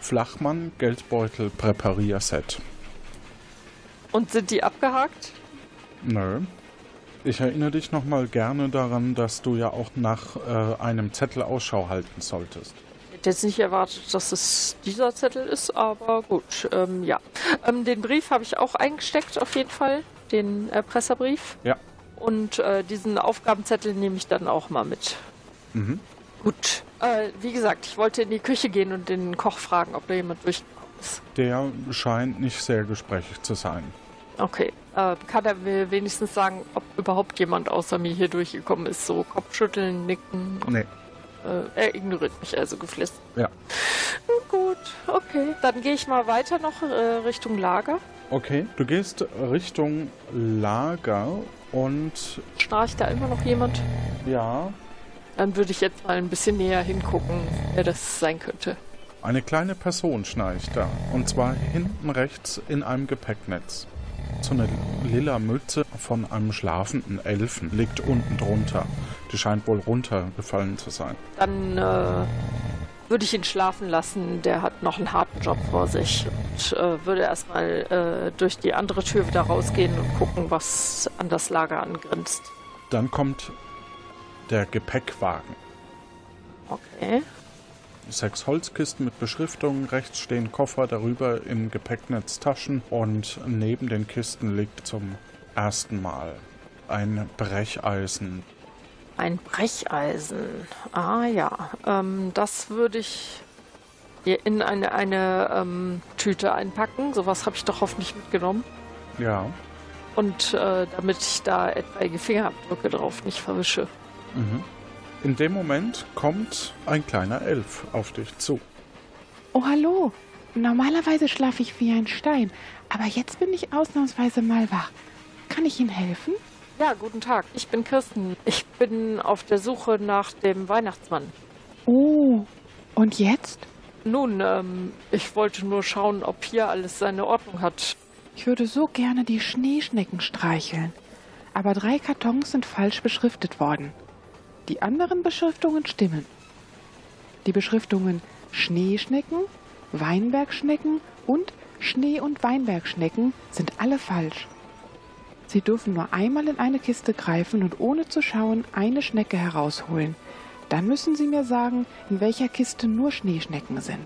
Flachmann, Geldbeutel, Präparierset. Und sind die abgehakt? Nö. Ich erinnere dich nochmal gerne daran, dass du ja auch nach äh, einem Zettel Ausschau halten solltest. Ich hätte jetzt nicht erwartet, dass es dieser Zettel ist, aber gut, ähm, ja. Ähm, den Brief habe ich auch eingesteckt, auf jeden Fall. Den Erpresserbrief. Ja. Und äh, diesen Aufgabenzettel nehme ich dann auch mal mit. Mhm. Gut. Äh, wie gesagt, ich wollte in die Küche gehen und den Koch fragen, ob da jemand durchgekommen ist. Der scheint nicht sehr gesprächig zu sein. Okay. Äh, kann er mir wenigstens sagen, ob überhaupt jemand außer mir hier durchgekommen ist? So Kopfschütteln, nicken. Nee. Äh, er ignoriert mich also geflissen. Ja. Gut, okay. Dann gehe ich mal weiter noch äh, Richtung Lager. Okay, du gehst Richtung Lager und Schnarcht da immer noch jemand? ja, Dann würde ich jetzt mal ein bisschen näher hingucken, wer das sein könnte. eine kleine Person schnarcht da. Und zwar hinten rechts in einem Gepäcknetz. So eine lila Mütze von einem schlafenden Elfen liegt unten drunter. Die scheint wohl runtergefallen zu sein. Dann äh, würde ich ihn schlafen lassen. Der hat noch einen harten Job vor sich. Und äh, würde erstmal äh, durch die andere Tür wieder rausgehen und gucken, was an das Lager angrenzt. Dann kommt der Gepäckwagen. Okay. Sechs Holzkisten mit Beschriftungen, rechts stehen Koffer, darüber im Gepäcknetz Taschen und neben den Kisten liegt zum ersten Mal ein Brecheisen. Ein Brecheisen. Ah ja. Ähm, das würde ich hier in eine, eine ähm, Tüte einpacken. Sowas habe ich doch hoffentlich mitgenommen. Ja. Und äh, damit ich da etwaige Fingerabdrücke drauf nicht verwische. Mhm. In dem Moment kommt ein kleiner Elf auf dich zu. Oh, hallo. Normalerweise schlafe ich wie ein Stein, aber jetzt bin ich ausnahmsweise mal wach. Kann ich Ihnen helfen? Ja, guten Tag. Ich bin Kirsten. Ich bin auf der Suche nach dem Weihnachtsmann. Oh, und jetzt? Nun, ähm, ich wollte nur schauen, ob hier alles seine Ordnung hat. Ich würde so gerne die Schneeschnecken streicheln, aber drei Kartons sind falsch beschriftet worden. Die anderen Beschriftungen stimmen. Die Beschriftungen Schneeschnecken, Weinbergschnecken und Schnee- und Weinbergschnecken sind alle falsch. Sie dürfen nur einmal in eine Kiste greifen und ohne zu schauen eine Schnecke herausholen. Dann müssen Sie mir sagen, in welcher Kiste nur Schneeschnecken sind.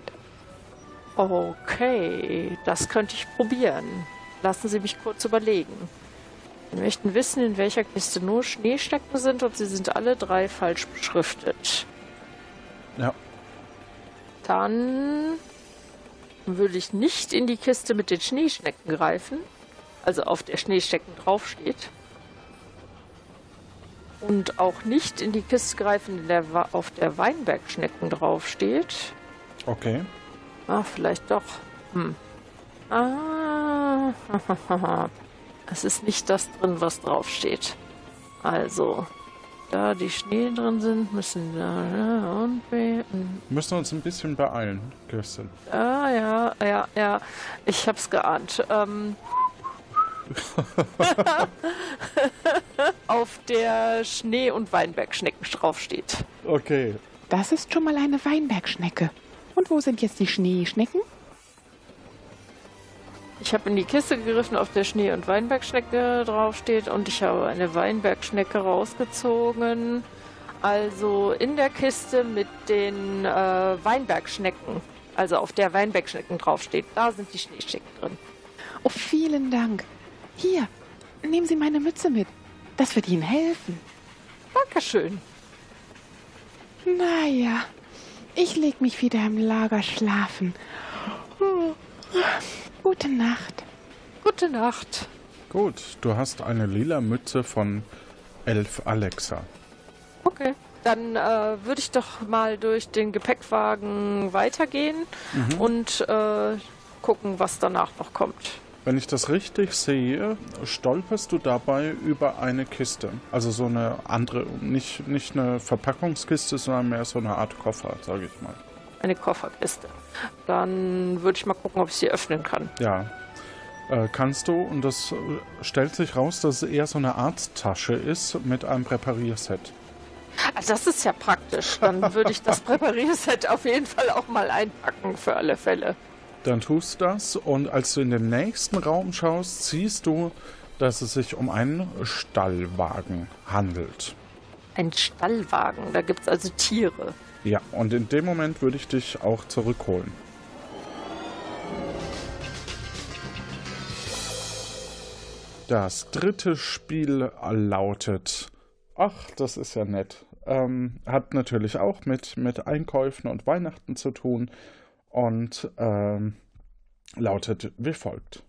Okay, das könnte ich probieren. Lassen Sie mich kurz überlegen. Wir möchten wissen, in welcher Kiste nur Schneeschnecken sind und sie sind alle drei falsch beschriftet. Ja. Dann würde ich nicht in die Kiste mit den Schneeschnecken greifen, also auf der Schneeschnecken draufsteht. Und auch nicht in die Kiste greifen, der auf der Weinbergschnecken draufsteht. Okay. Ah, vielleicht doch. Hm. Ah, es ist nicht das drin, was draufsteht. Also, da die Schnee drin sind, müssen da und B. Und Müssen uns ein bisschen beeilen, Kirsten. Ah, ja, ja, ja. Ich hab's geahnt. Ähm, auf der Schnee- und Weinbergschnecken draufsteht. Okay. Das ist schon mal eine Weinbergschnecke. Und wo sind jetzt die Schneeschnecken? Ich habe in die Kiste gegriffen, auf der Schnee- und Weinbergschnecke draufsteht und ich habe eine Weinbergschnecke rausgezogen. Also in der Kiste mit den äh, Weinbergschnecken, also auf der Weinbergschnecken draufsteht, da sind die Schneeschnecken drin. Oh, vielen Dank. Hier, nehmen Sie meine Mütze mit. Das wird Ihnen helfen. Dankeschön. Naja, ich leg mich wieder im Lager schlafen. Gute Nacht. Gute Nacht. Gut, du hast eine lila Mütze von Elf Alexa. Okay. Dann äh, würde ich doch mal durch den Gepäckwagen weitergehen Mhm. und äh, gucken, was danach noch kommt. Wenn ich das richtig sehe, stolperst du dabei über eine Kiste. Also so eine andere, nicht, nicht eine Verpackungskiste, sondern mehr so eine Art Koffer, sage ich mal. Eine Kofferkiste. Dann würde ich mal gucken, ob ich sie öffnen kann. Ja. Äh, kannst du, und das stellt sich raus, dass es eher so eine Arzttasche ist mit einem Präparierset. Ah, Das ist ja praktisch. Dann würde ich das Präparierset auf jeden Fall auch mal einpacken, für alle Fälle. Dann tust du das und als du in den nächsten Raum schaust, siehst du, dass es sich um einen Stallwagen handelt. Ein Stallwagen, da gibt es also Tiere. Ja, und in dem Moment würde ich dich auch zurückholen. Das dritte Spiel lautet. Ach, das ist ja nett. Ähm, hat natürlich auch mit, mit Einkäufen und Weihnachten zu tun und ähm, lautet wie folgt.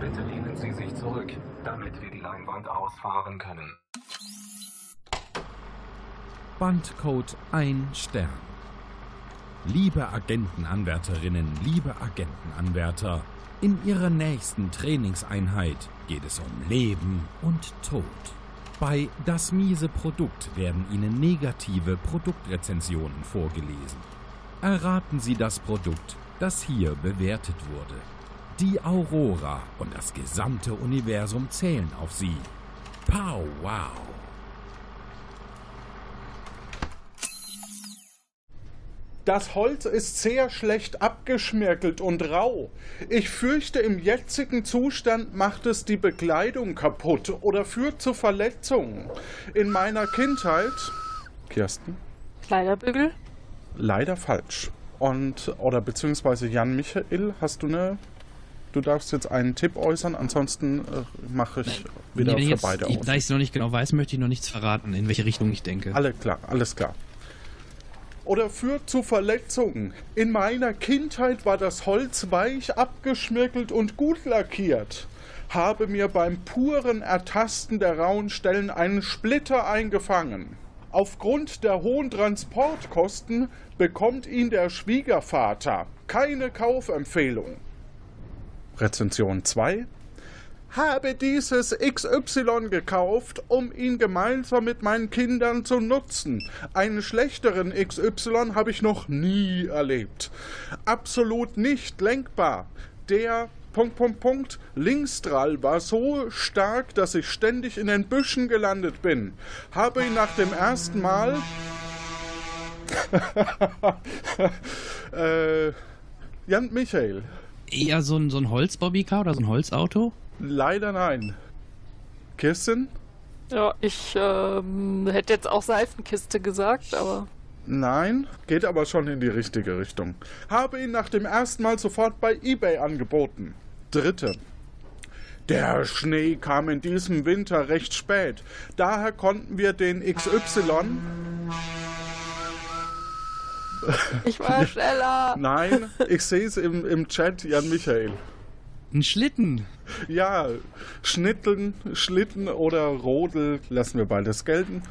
Bitte lehnen Sie sich zurück, damit wir die Leinwand ausfahren können. Bandcode 1 Stern. Liebe Agentenanwärterinnen, liebe Agentenanwärter, in Ihrer nächsten Trainingseinheit geht es um Leben und Tod. Bei Das miese Produkt werden Ihnen negative Produktrezensionen vorgelesen. Erraten Sie das Produkt, das hier bewertet wurde. Die Aurora und das gesamte Universum zählen auf Sie. Pow wow! Das Holz ist sehr schlecht abgeschmirgelt und rau. Ich fürchte, im jetzigen Zustand macht es die Bekleidung kaputt oder führt zu Verletzungen. In meiner Kindheit. Kirsten? Kleiderbügel? Leider falsch. Und, oder beziehungsweise Jan Michael, hast du eine. Du darfst jetzt einen Tipp äußern, ansonsten äh, mache ich wieder Nee, für jetzt, beide ich, aus. da ich es noch nicht genau weiß, möchte ich noch nichts verraten, in welche Richtung ich denke. Alle klar, alles klar. Oder führt zu Verletzungen. In meiner Kindheit war das Holz weich abgeschmirgelt und gut lackiert. Habe mir beim puren Ertasten der rauen Stellen einen Splitter eingefangen. Aufgrund der hohen Transportkosten bekommt ihn der Schwiegervater. Keine Kaufempfehlung. Rezension 2 habe dieses XY gekauft, um ihn gemeinsam mit meinen Kindern zu nutzen. Einen schlechteren XY habe ich noch nie erlebt. Absolut nicht lenkbar. Der Punkt, Punkt, Punkt, Linksdrall war so stark, dass ich ständig in den Büschen gelandet bin. Habe ihn nach dem ersten Mal. äh, Jan Michael. Eher so ein, so ein Holzbobbycar oder so ein Holzauto? Leider nein. Kirsten? Ja, ich ähm, hätte jetzt auch Seifenkiste gesagt, aber. Nein, geht aber schon in die richtige Richtung. Habe ihn nach dem ersten Mal sofort bei eBay angeboten. Dritte. Der Schnee kam in diesem Winter recht spät. Daher konnten wir den XY. Ich war schneller. Nein, ich sehe es im, im Chat, Jan Michael. Ein Schlitten. Ja, Schnitteln, Schlitten oder Rodel lassen wir beides gelten.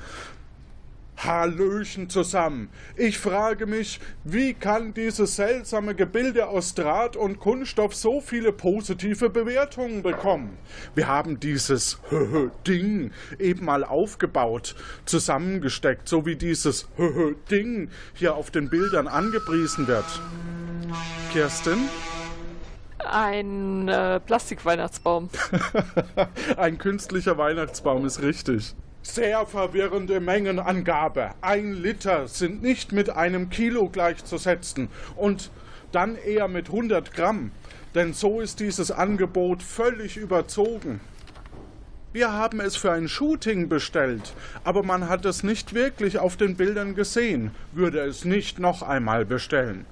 Hallöchen zusammen. Ich frage mich, wie kann dieses seltsame Gebilde aus Draht und Kunststoff so viele positive Bewertungen bekommen? Wir haben dieses Ding eben mal aufgebaut, zusammengesteckt, so wie dieses Ding hier auf den Bildern angepriesen wird. Kerstin? Ein äh, Plastikweihnachtsbaum. Ein künstlicher Weihnachtsbaum ist richtig. Sehr verwirrende Mengenangabe. Ein Liter sind nicht mit einem Kilo gleichzusetzen und dann eher mit 100 Gramm, denn so ist dieses Angebot völlig überzogen. Wir haben es für ein Shooting bestellt, aber man hat es nicht wirklich auf den Bildern gesehen, würde es nicht noch einmal bestellen.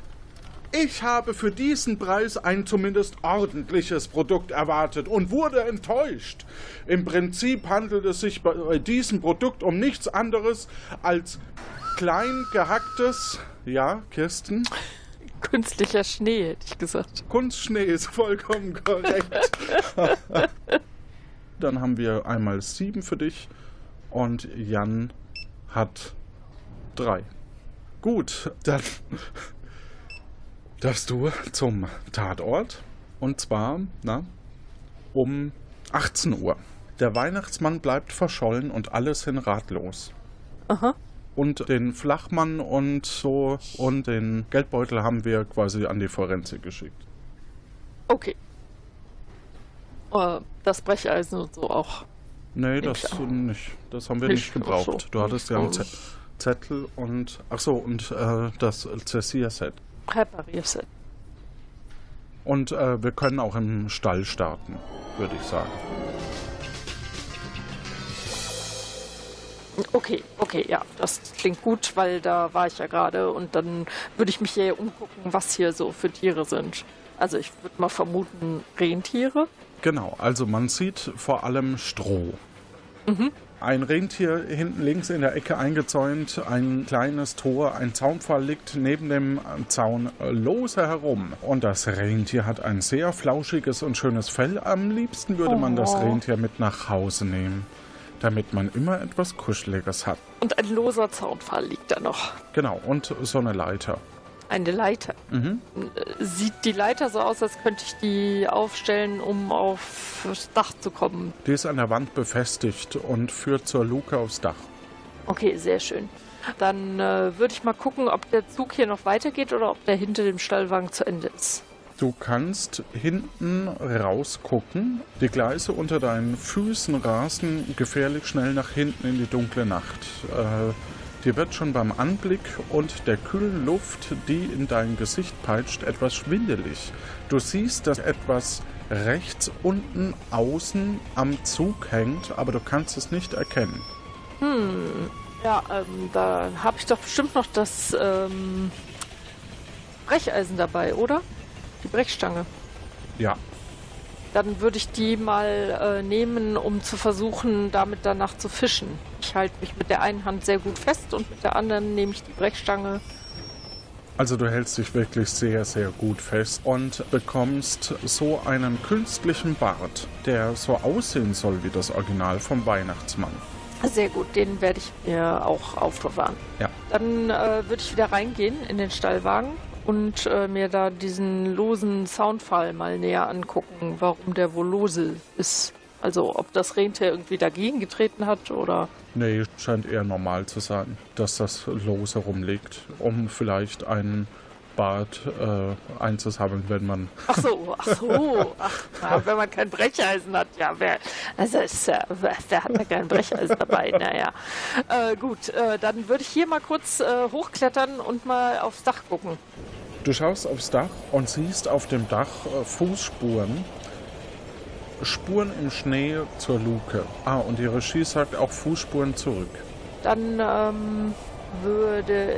Ich habe für diesen Preis ein zumindest ordentliches Produkt erwartet und wurde enttäuscht. Im Prinzip handelt es sich bei diesem Produkt um nichts anderes als klein gehacktes, ja, Kirsten? Künstlicher Schnee, hätte ich gesagt. Kunstschnee ist vollkommen korrekt. Dann haben wir einmal sieben für dich und Jan hat drei. Gut, dann darfst du zum Tatort. Und zwar, na, um 18 Uhr. Der Weihnachtsmann bleibt verschollen und alles hin ratlos. Aha. Und den Flachmann und so und den Geldbeutel haben wir quasi an die Forensik geschickt. Okay. Äh, das Brecheisen und so auch. Nee, das nicht. Das haben wir Nicht, nicht gebraucht. so. Du hattest ja einen Oh. Ze- Zettel und ach so und äh, das Cessier-Set. Präparierset. Und äh, wir können auch im Stall starten, würde ich sagen. Okay, okay, ja, das klingt gut, weil da war ich ja gerade und dann würde ich mich hier umgucken, was hier so für Tiere sind. Also ich würde mal vermuten Rentiere. Genau, also man sieht vor allem Stroh. Mhm. Ein Rentier hinten links in der Ecke eingezäunt, ein kleines Tor, ein Zaunpfahl liegt neben dem Zaun lose herum. Und das Rentier hat ein sehr flauschiges und schönes Fell. Am liebsten würde man das Oh. Rentier mit nach Hause nehmen, damit man immer etwas Kuscheliges hat. Und ein loser Zaunpfahl liegt da noch. Genau, und so eine Leiter. Eine Leiter. Mhm. Sieht die Leiter so aus, als könnte ich die aufstellen, um aufs Dach zu kommen? Die ist an der Wand befestigt und führt zur Luke aufs Dach. Okay, sehr schön. Dann äh, würde ich mal gucken, ob der Zug hier noch weitergeht oder ob der hinter dem Stallwagen zu Ende ist. Du kannst hinten rausgucken. Die Gleise unter deinen Füßen rasen gefährlich schnell nach hinten in die dunkle Nacht. Äh, dir wird schon beim Anblick und der kühlen Luft, die in dein Gesicht peitscht, etwas schwindelig. Du siehst, dass etwas rechts unten außen am Zug hängt, aber du kannst es nicht erkennen. Hm, ja, ähm, da habe ich doch bestimmt noch das ähm, Brecheisen dabei, oder? Die Brechstange. Ja, Dann würde ich die mal äh, nehmen, um zu versuchen, damit danach zu fischen. Ich halte mich mit der einen Hand sehr gut fest und mit der anderen nehme ich die Brechstange. Also du hältst dich wirklich sehr, sehr gut fest und bekommst so einen künstlichen Bart, der so aussehen soll wie das Original vom Weihnachtsmann. Sehr gut, den werde ich mir auch aufbewahren. Ja. Dann äh, würde ich wieder reingehen in den Stallwagen und äh, mir da diesen losen Soundfall mal näher angucken, warum der wohl lose ist. Also ob das Rentier irgendwie dagegen getreten hat oder... Nee, scheint eher normal zu sein, dass das lose rumliegt, um vielleicht einen Bart äh, einzusammeln, wenn man... Ach so, ach so. Ach, wenn man kein Brecheisen hat, ja, wer, also ist, wer, wer hat da kein Brecheisen dabei? Naja, äh, gut, äh, dann würde ich hier mal kurz äh, hochklettern und mal aufs Dach gucken. Du schaust aufs Dach und siehst auf dem Dach äh, Fußspuren. Spuren im Schnee zur Luke. Ah, und die Regie sagt auch Fußspuren zurück. Dann ähm, würde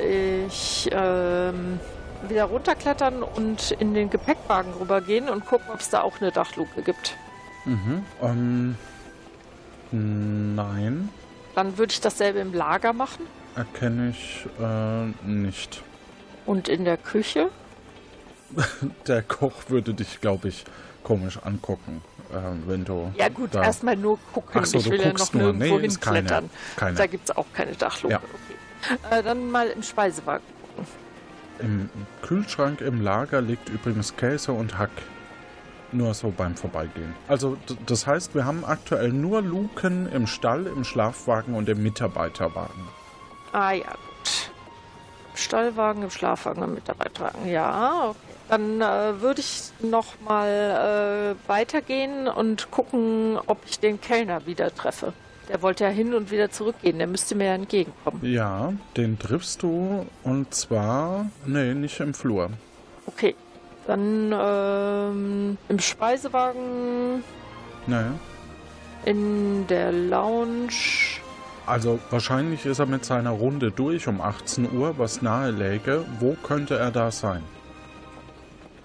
ich ähm, wieder runterklettern und in den Gepäckwagen rübergehen und gucken, ob es da auch eine Dachluke gibt. Mhm. Ähm, nein, Dann würde ich dasselbe im Lager machen erkenne ich äh, nicht. und in der Küche. Der Koch würde dich, glaube ich, komisch angucken, äh, wenn du. Ja gut, erstmal nur gucken. Ach so, ich will ja noch nur. nirgendwo Nee, ist keine- hinklettern. keine. Da gibt es auch keine Dachluke. Ja. Okay. Äh, dann mal im Speisewagen gucken. Im Kühlschrank im Lager liegt übrigens Käse und Hack. Nur so beim Vorbeigehen. Also, das heißt, wir haben aktuell nur Luken im Stall, im Schlafwagen und im Mitarbeiterwagen. Ah ja, gut. Stallwagen, im Schlafwagen, im Mitarbeiterwagen. Ja, okay. Dann äh, würde ich noch mal äh, weitergehen und gucken, ob ich den Kellner wieder treffe. Der wollte ja hin und wieder zurückgehen. Der müsste mir ja entgegenkommen. Ja, den triffst du und zwar, nee, nicht im Flur. Okay. Dann ähm, im Speisewagen, Nee. in der Lounge. Also wahrscheinlich ist er mit seiner Runde durch um 18 Uhr, was nahe läge. Wo könnte er da sein?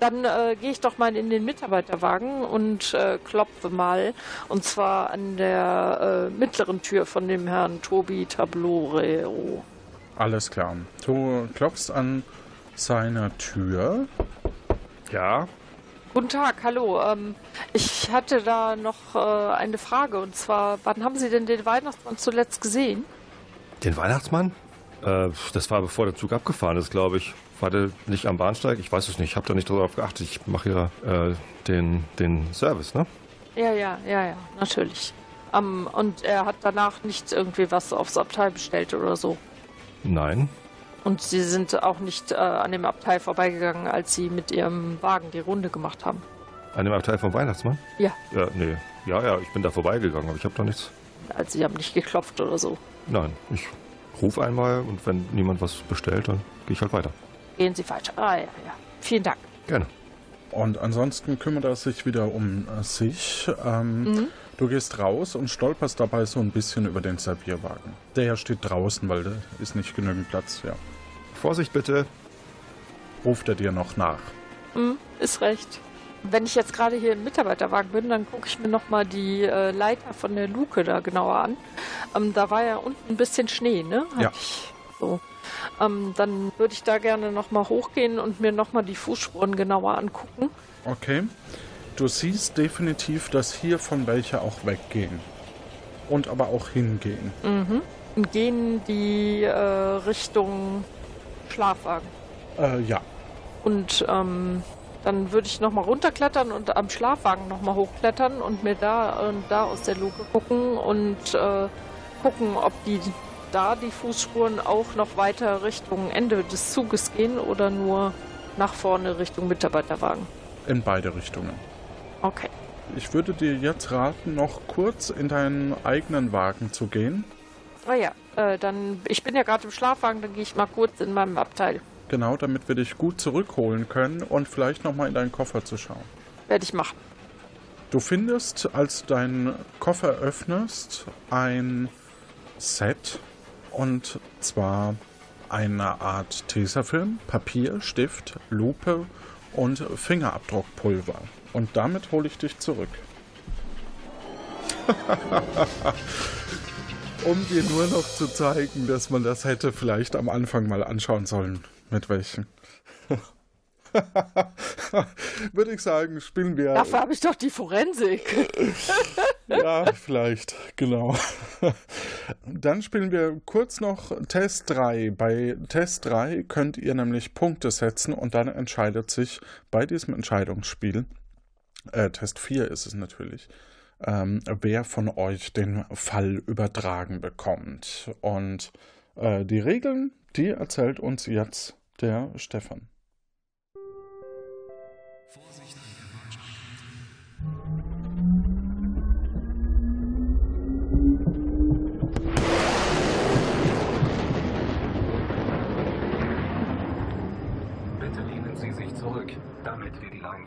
Dann äh, gehe ich doch mal in den Mitarbeiterwagen und äh, klopfe mal. Und zwar an der äh, mittleren Tür von dem Herrn Tobi Tabloreo. Alles klar. Du klopfst an seiner Tür. Ja. Guten Tag, hallo. Ähm, ich hatte da noch äh, eine Frage. Und zwar, wann haben Sie denn den Weihnachtsmann zuletzt gesehen? Den Weihnachtsmann? Äh, das war bevor der Zug abgefahren ist, glaube ich. War der nicht am Bahnsteig? Ich weiß es nicht. Ich habe da nicht darauf geachtet. Ich mache ja äh, den, den Service, ne? Ja, ja, ja, ja, natürlich. Ähm, und er hat danach nicht irgendwie was aufs Abteil bestellt oder so. Nein. Und Sie sind auch nicht äh, an dem Abteil vorbeigegangen, als Sie mit Ihrem Wagen die Runde gemacht haben. An dem Abteil vom Weihnachtsmann? Ja, Ja, nee. Ja, ja, ich bin da vorbeigegangen, aber ich habe da nichts. also Sie haben nicht geklopft oder so. Nein, ich rufe einmal und wenn niemand was bestellt, dann gehe ich halt weiter. Gehen Sie weiter. Ah, ja, ja. Vielen Dank. Gerne. Und ansonsten kümmert er sich wieder um äh, sich. Ähm, Mhm. Du gehst raus und stolperst dabei so ein bisschen über den Servierwagen. Der steht draußen, weil da ist nicht genügend Platz, ja. Vorsicht bitte. Ruft er dir noch nach. Hm, ist recht. Wenn ich jetzt gerade hier im Mitarbeiterwagen bin, dann gucke ich mir nochmal die äh, Leiter von der Luke da genauer an. Ähm, da war ja unten ein bisschen Schnee, ne? Hab Ja. Ich so. Ähm, dann würde ich da gerne nochmal hochgehen und mir nochmal die Fußspuren genauer angucken. Okay. Du siehst definitiv, dass hiervon welche auch weggehen. Und aber auch hingehen. Mhm. Und gehen die äh, Richtung Schlafwagen. Äh, ja. Und ähm, dann würde ich nochmal runterklettern und am Schlafwagen nochmal hochklettern und mir da und da aus der Luke gucken und äh, gucken, ob die da die Fußspuren auch noch weiter Richtung Ende des Zuges gehen oder nur nach vorne Richtung Mitarbeiterwagen. In beide Richtungen. Okay. Ich würde dir jetzt raten, noch kurz in deinen eigenen Wagen zu gehen. Ah ja, äh, dann, ich bin ja gerade im Schlafwagen, dann gehe ich mal kurz in meinem Abteil. Genau, damit wir dich gut zurückholen können und vielleicht nochmal in deinen Koffer zu schauen. Werde ich machen. Du findest, als du deinen Koffer öffnest, ein Set und zwar eine Art Tesafilm, Papier, Stift, Lupe und Fingerabdruckpulver. Und damit hole ich dich zurück. um dir nur noch zu zeigen, dass man das hätte vielleicht am Anfang mal anschauen sollen. Mit welchen. Würde ich sagen, spielen wir. Dafür habe ich doch die Forensik. Ja, vielleicht, genau. Dann spielen wir kurz noch Test 3. Bei Test 3 könnt ihr nämlich Punkte setzen und dann entscheidet sich bei diesem Entscheidungsspiel, äh, Test 4 ist es natürlich, ähm, wer von euch den Fall übertragen bekommt. Und äh, die Regeln, die erzählt uns jetzt der Stefan.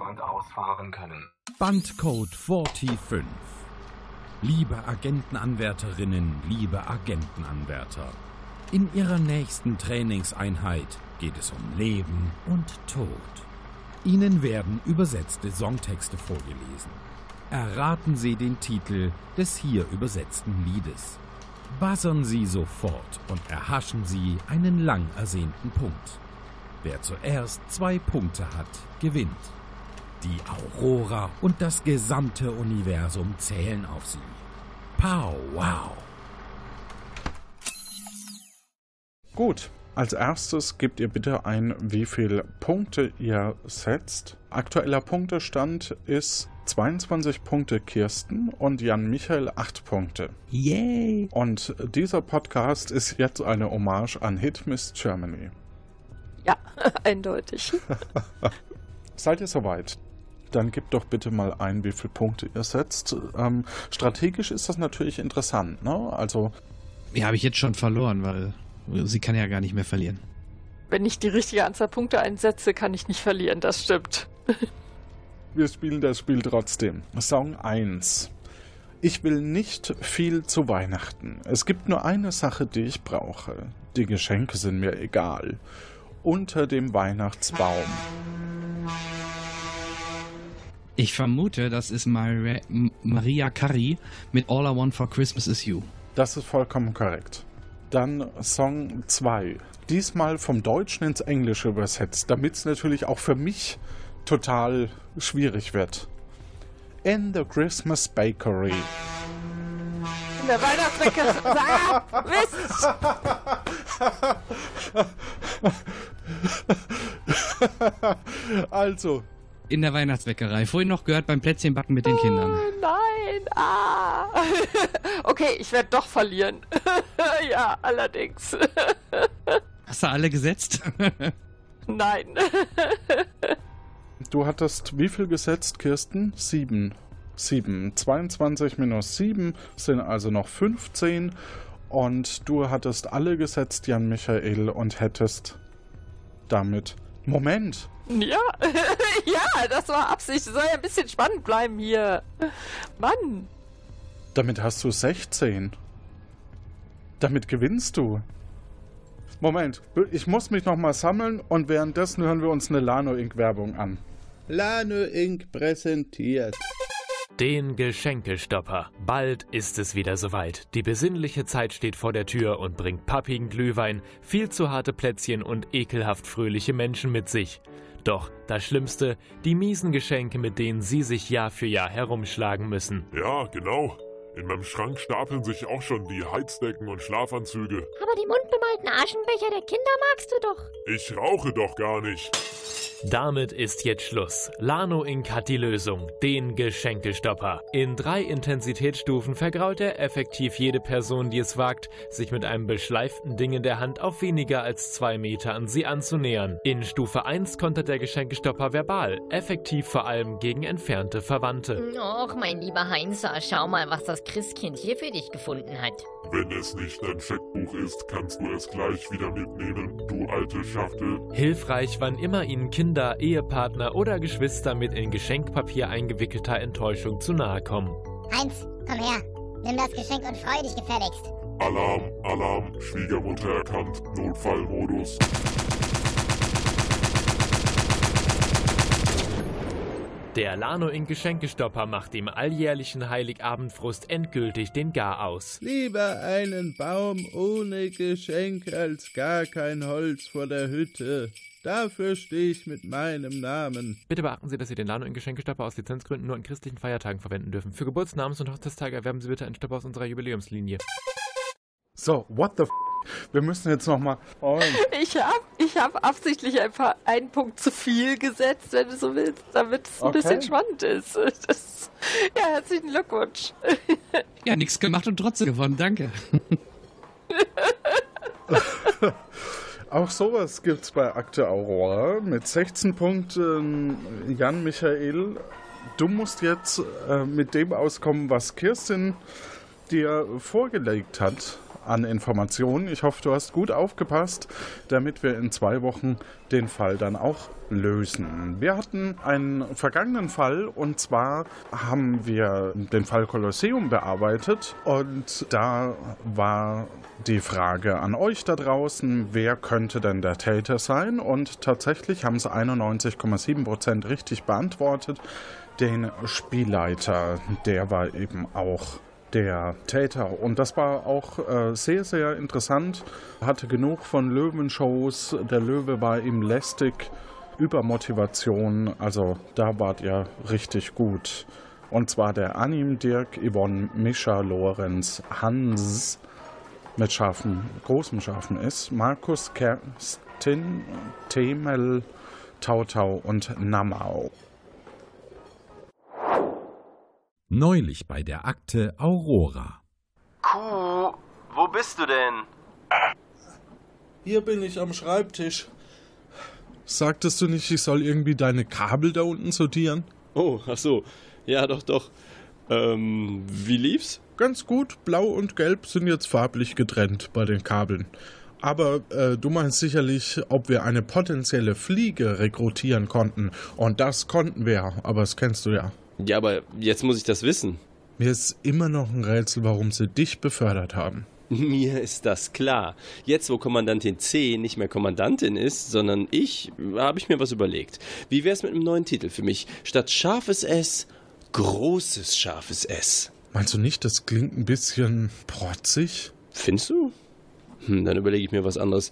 Leinwand ausfahren können. Bandcode 45. Liebe Agentenanwärterinnen, liebe Agentenanwärter. In Ihrer nächsten Trainingseinheit geht es um Leben und Tod. Ihnen werden übersetzte Songtexte vorgelesen. Erraten Sie den Titel des hier übersetzten Liedes. Buzzern Sie sofort und erhaschen Sie einen lang ersehnten Punkt. Wer zuerst zwei Punkte hat, gewinnt. Die Aurora und das gesamte Universum zählen auf sie. Pow, wow. Gut, als erstes gebt ihr bitte ein, wie viele Punkte ihr setzt. Aktueller Punktestand ist 22 Punkte Kirsten und Jan Michael 8 Punkte. Yay! Und dieser Podcast ist jetzt eine Hommage an Hit Miss Germany. Ja, eindeutig. Seid ihr soweit? Dann gebt doch bitte mal ein, wie viele Punkte ihr setzt. Ähm, strategisch ist das natürlich interessant, ne? Also. Ja, habe ich jetzt schon verloren, weil sie kann ja gar nicht mehr verlieren. Wenn ich die richtige Anzahl Punkte einsetze, kann ich nicht verlieren, das stimmt. Wir spielen das Spiel trotzdem. Song 1. Ich will nicht viel zu Weihnachten. Es gibt nur eine Sache, die ich brauche. Die Geschenke sind mir egal. Unter dem Weihnachtsbaum. Ich vermute, das ist Mar Maria Carey mit All I Want for Christmas is You. Das ist vollkommen korrekt. Dann Song 2. Diesmal vom Deutschen ins Englische übersetzt, damit es natürlich auch für mich total schwierig wird. In the Christmas Bakery. In der Weihnachtsbäckerei. Ah, Mist! also. In der Weihnachtsbäckerei. Vorhin noch gehört beim Plätzchenbacken mit den Kindern. Oh, nein, ah. Okay, ich werde doch verlieren. ja, allerdings. Hast du alle gesetzt? nein. Du hattest wie viel gesetzt, Kirsten? Sieben. Sieben. 22 minus 7 sind also noch 15. Und du hattest alle gesetzt, Jan Michael, und hättest damit. Moment! Ja, ja, das war Absicht. Soll ja ein bisschen spannend bleiben hier. Mann! Damit hast du 16. Damit gewinnst du. Moment, ich muss mich nochmal sammeln und währenddessen hören wir uns eine Lano Inc. Werbung an. Lano Inc. präsentiert. Den Geschenkestopper. Bald ist es wieder soweit. Die besinnliche Zeit steht vor der Tür und bringt pappigen Glühwein, viel zu harte Plätzchen und ekelhaft fröhliche Menschen mit sich. Doch das Schlimmste, die miesen Geschenke, mit denen Sie sich Jahr für Jahr herumschlagen müssen. Ja, genau. In meinem Schrank stapeln sich auch schon die Heizdecken und Schlafanzüge. Aber die mundbemalten Aschenbecher der Kinder magst du doch. Ich rauche doch gar nicht. Damit ist jetzt Schluss. Lano Inc. hat die Lösung, den Geschenkestopper. In drei Intensitätsstufen vergrault er effektiv jede Person, die es wagt, sich mit einem beschleiften Ding in der Hand auf weniger als zwei Meter an sie anzunähern. In Stufe 1 kontert der Geschenkestopper verbal, effektiv vor allem gegen entfernte Verwandte. Och, mein lieber Heinzer, schau mal, was das Christkind hier für dich gefunden hat. Wenn es nicht dein Scheckbuch ist, kannst du es gleich wieder mitnehmen, du alte Schachtel. Hilfreich, wann immer Ihnen Kinder, Ehepartner oder Geschwister mit in Geschenkpapier eingewickelter Enttäuschung zu nahe kommen. Heinz, komm her. Nimm das Geschenk und freu dich gefälligst. Alarm, Alarm, Schwiegermutter erkannt, Notfallmodus. Der Lano Inc. Geschenkestopper macht dem alljährlichen Heiligabendfrust endgültig den Gar aus. Lieber einen Baum ohne Geschenk als gar kein Holz vor der Hütte. Dafür stehe ich mit meinem Namen. Bitte beachten Sie, dass Sie den Lano Inc. Geschenkestopper aus Lizenzgründen nur an christlichen Feiertagen verwenden dürfen. Für Geburts-, Namens- und Hochzeitstage erwerben Sie bitte einen Stopper aus unserer Jubiläumslinie. So, what the f wir müssen jetzt nochmal. Oh. Ich habe ich hab absichtlich einfach einen Punkt zu viel gesetzt, wenn du so willst, damit es ein Okay. bisschen spannend ist. Das, ja, herzlichen Glückwunsch. Ja, nichts gemacht und trotzdem gewonnen, danke. Auch sowas gibt's bei Akte Aurora mit 16 Punkten. Jan Michael, du musst jetzt äh, mit dem auskommen, was Kirstin dir vorgelegt hat an Informationen. Ich hoffe, du hast gut aufgepasst, damit wir in zwei Wochen den Fall dann auch lösen. Wir hatten einen vergangenen Fall und zwar haben wir den Fall Kolosseum bearbeitet und da war die Frage an euch da draußen, wer könnte denn der Täter sein? Und tatsächlich haben es 91,7% richtig beantwortet. Den Spielleiter, der war eben auch der Täter. Und das war auch äh, sehr, sehr interessant. Hatte genug von Löwenshows. Der Löwe war ihm lästig. Übermotivation. Also da wart ihr richtig gut. Und zwar der Anim Dirk, Yvonne, Mischa, Lorenz, Hans mit scharfen, großem scharfen S, Markus, Kerstin, Temel, Tautau und Namau. Neulich bei der Akte Aurora. Kuh, wo bist du denn? Hier bin ich am Schreibtisch. Sagtest du nicht, ich soll irgendwie deine Kabel da unten sortieren? Oh, ach so. Ja, doch, doch. Ähm, wie lief's? Ganz gut. Blau und Gelb sind jetzt farblich getrennt bei den Kabeln. Aber äh, du meinst sicherlich, ob wir eine potenzielle Fliege rekrutieren konnten. Und das konnten wir, aber das kennst du ja. Ja, aber jetzt muss ich das wissen. Mir ist immer noch ein Rätsel, warum sie dich befördert haben. Mir ist das klar. Jetzt, wo Kommandantin C nicht mehr Kommandantin ist, sondern ich, habe ich mir was überlegt. Wie wär's mit einem neuen Titel für mich? Statt scharfes S, großes scharfes S. Meinst du nicht, das klingt ein bisschen protzig? Findest du? Hm, dann überlege ich mir was anderes.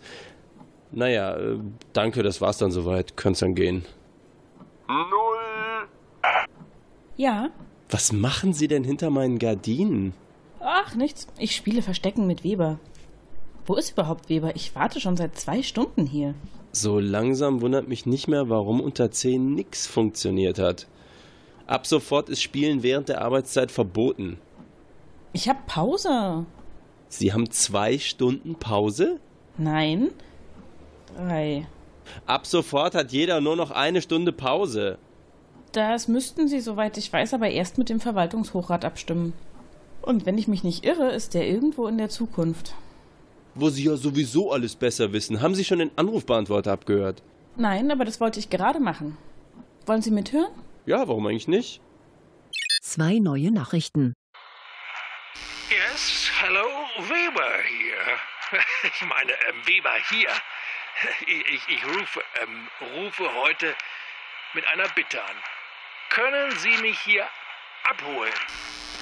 Naja, äh, danke, das war's dann soweit. Könnt's dann gehen. Null. Ja? Was machen Sie denn hinter meinen Gardinen? Ach, nichts. Ich spiele Verstecken mit Weber. Wo ist überhaupt Weber? Ich warte schon seit zwei Stunden hier. So langsam wundert mich nicht mehr, warum unter 10 nix funktioniert hat. Ab sofort ist Spielen während der Arbeitszeit verboten. Ich hab Pause. Sie haben zwei Stunden Pause? Nein. Drei. Ab sofort hat jeder nur noch eine Stunde Pause. Das müssten Sie, soweit ich weiß, aber erst mit dem Verwaltungshochrat abstimmen. Und wenn ich mich nicht irre, ist der irgendwo in der Zukunft. Wo Sie ja sowieso alles besser wissen. Haben Sie schon den Anrufbeantworter abgehört? Nein, aber das wollte ich gerade machen. Wollen Sie mithören? Ja, warum eigentlich nicht? Zwei neue Nachrichten. Yes, hello, Weber hier. Ich meine, ähm, Weber hier. Ich, ich, ich rufe, ähm, rufe heute mit einer Bitte an. Können Sie mich hier abholen?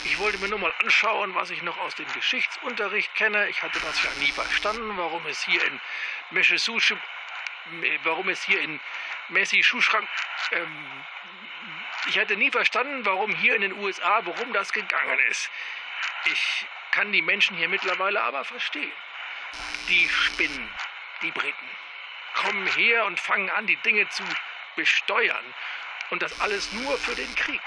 Ich wollte mir nur mal anschauen, was ich noch aus dem Geschichtsunterricht kenne. Ich hatte das ja nie verstanden, warum es hier in Messesuche, warum es hier in Messi Schuhschrank, ähm, ich hatte nie verstanden, warum hier in den USA, worum das gegangen ist. Ich kann die Menschen hier mittlerweile aber verstehen. Die Spinnen, die Briten, kommen her und fangen an, die Dinge zu besteuern. Und das alles nur für den Krieg.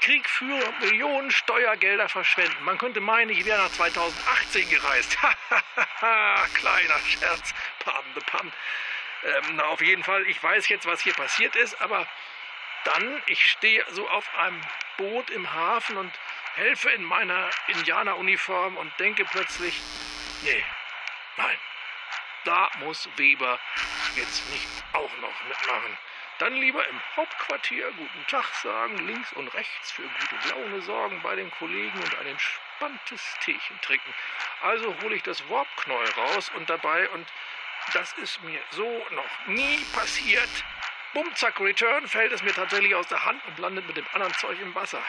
Krieg führen, Millionen Steuergelder verschwenden. Man könnte meinen, ich wäre nach 2018 gereist. Kleiner Scherz. Pardon the pun. Ähm, na, auf jeden Fall, ich weiß jetzt, was hier passiert ist, aber dann, ich stehe so auf einem Boot im Hafen und helfe in meiner Indianeruniform und denke plötzlich, nee, nein, da muss Weber jetzt nicht auch noch mitmachen. Dann lieber im Hauptquartier guten Tag sagen, links und rechts für gute Laune sorgen bei den Kollegen und ein entspanntes Teechen trinken. Also hole ich das Warpknäuel raus und dabei, und das ist mir so noch nie passiert, bumm, zack, Return, fällt es mir tatsächlich aus der Hand und landet mit dem anderen Zeug im Wasser.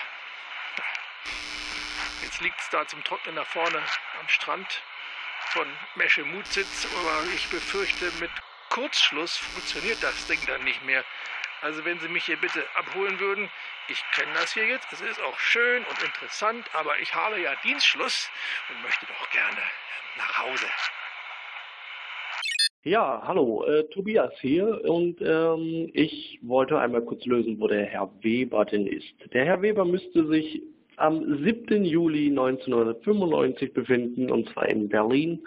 Jetzt liegt es da zum Trocknen da vorne am Strand von Meschemuzitz, aber ich befürchte, mit Kurzschluss funktioniert das Ding dann nicht mehr. Also wenn Sie mich hier bitte abholen würden, ich kenne das hier jetzt, es ist auch schön und interessant, aber ich habe ja Dienstschluss und möchte doch gerne nach Hause. Ja, hallo, äh, Tobias hier und ähm, ich wollte einmal kurz lösen, wo der Herr Weber denn ist. Der Herr Weber müsste sich am 7. Juli 1995 befinden, und zwar in Berlin,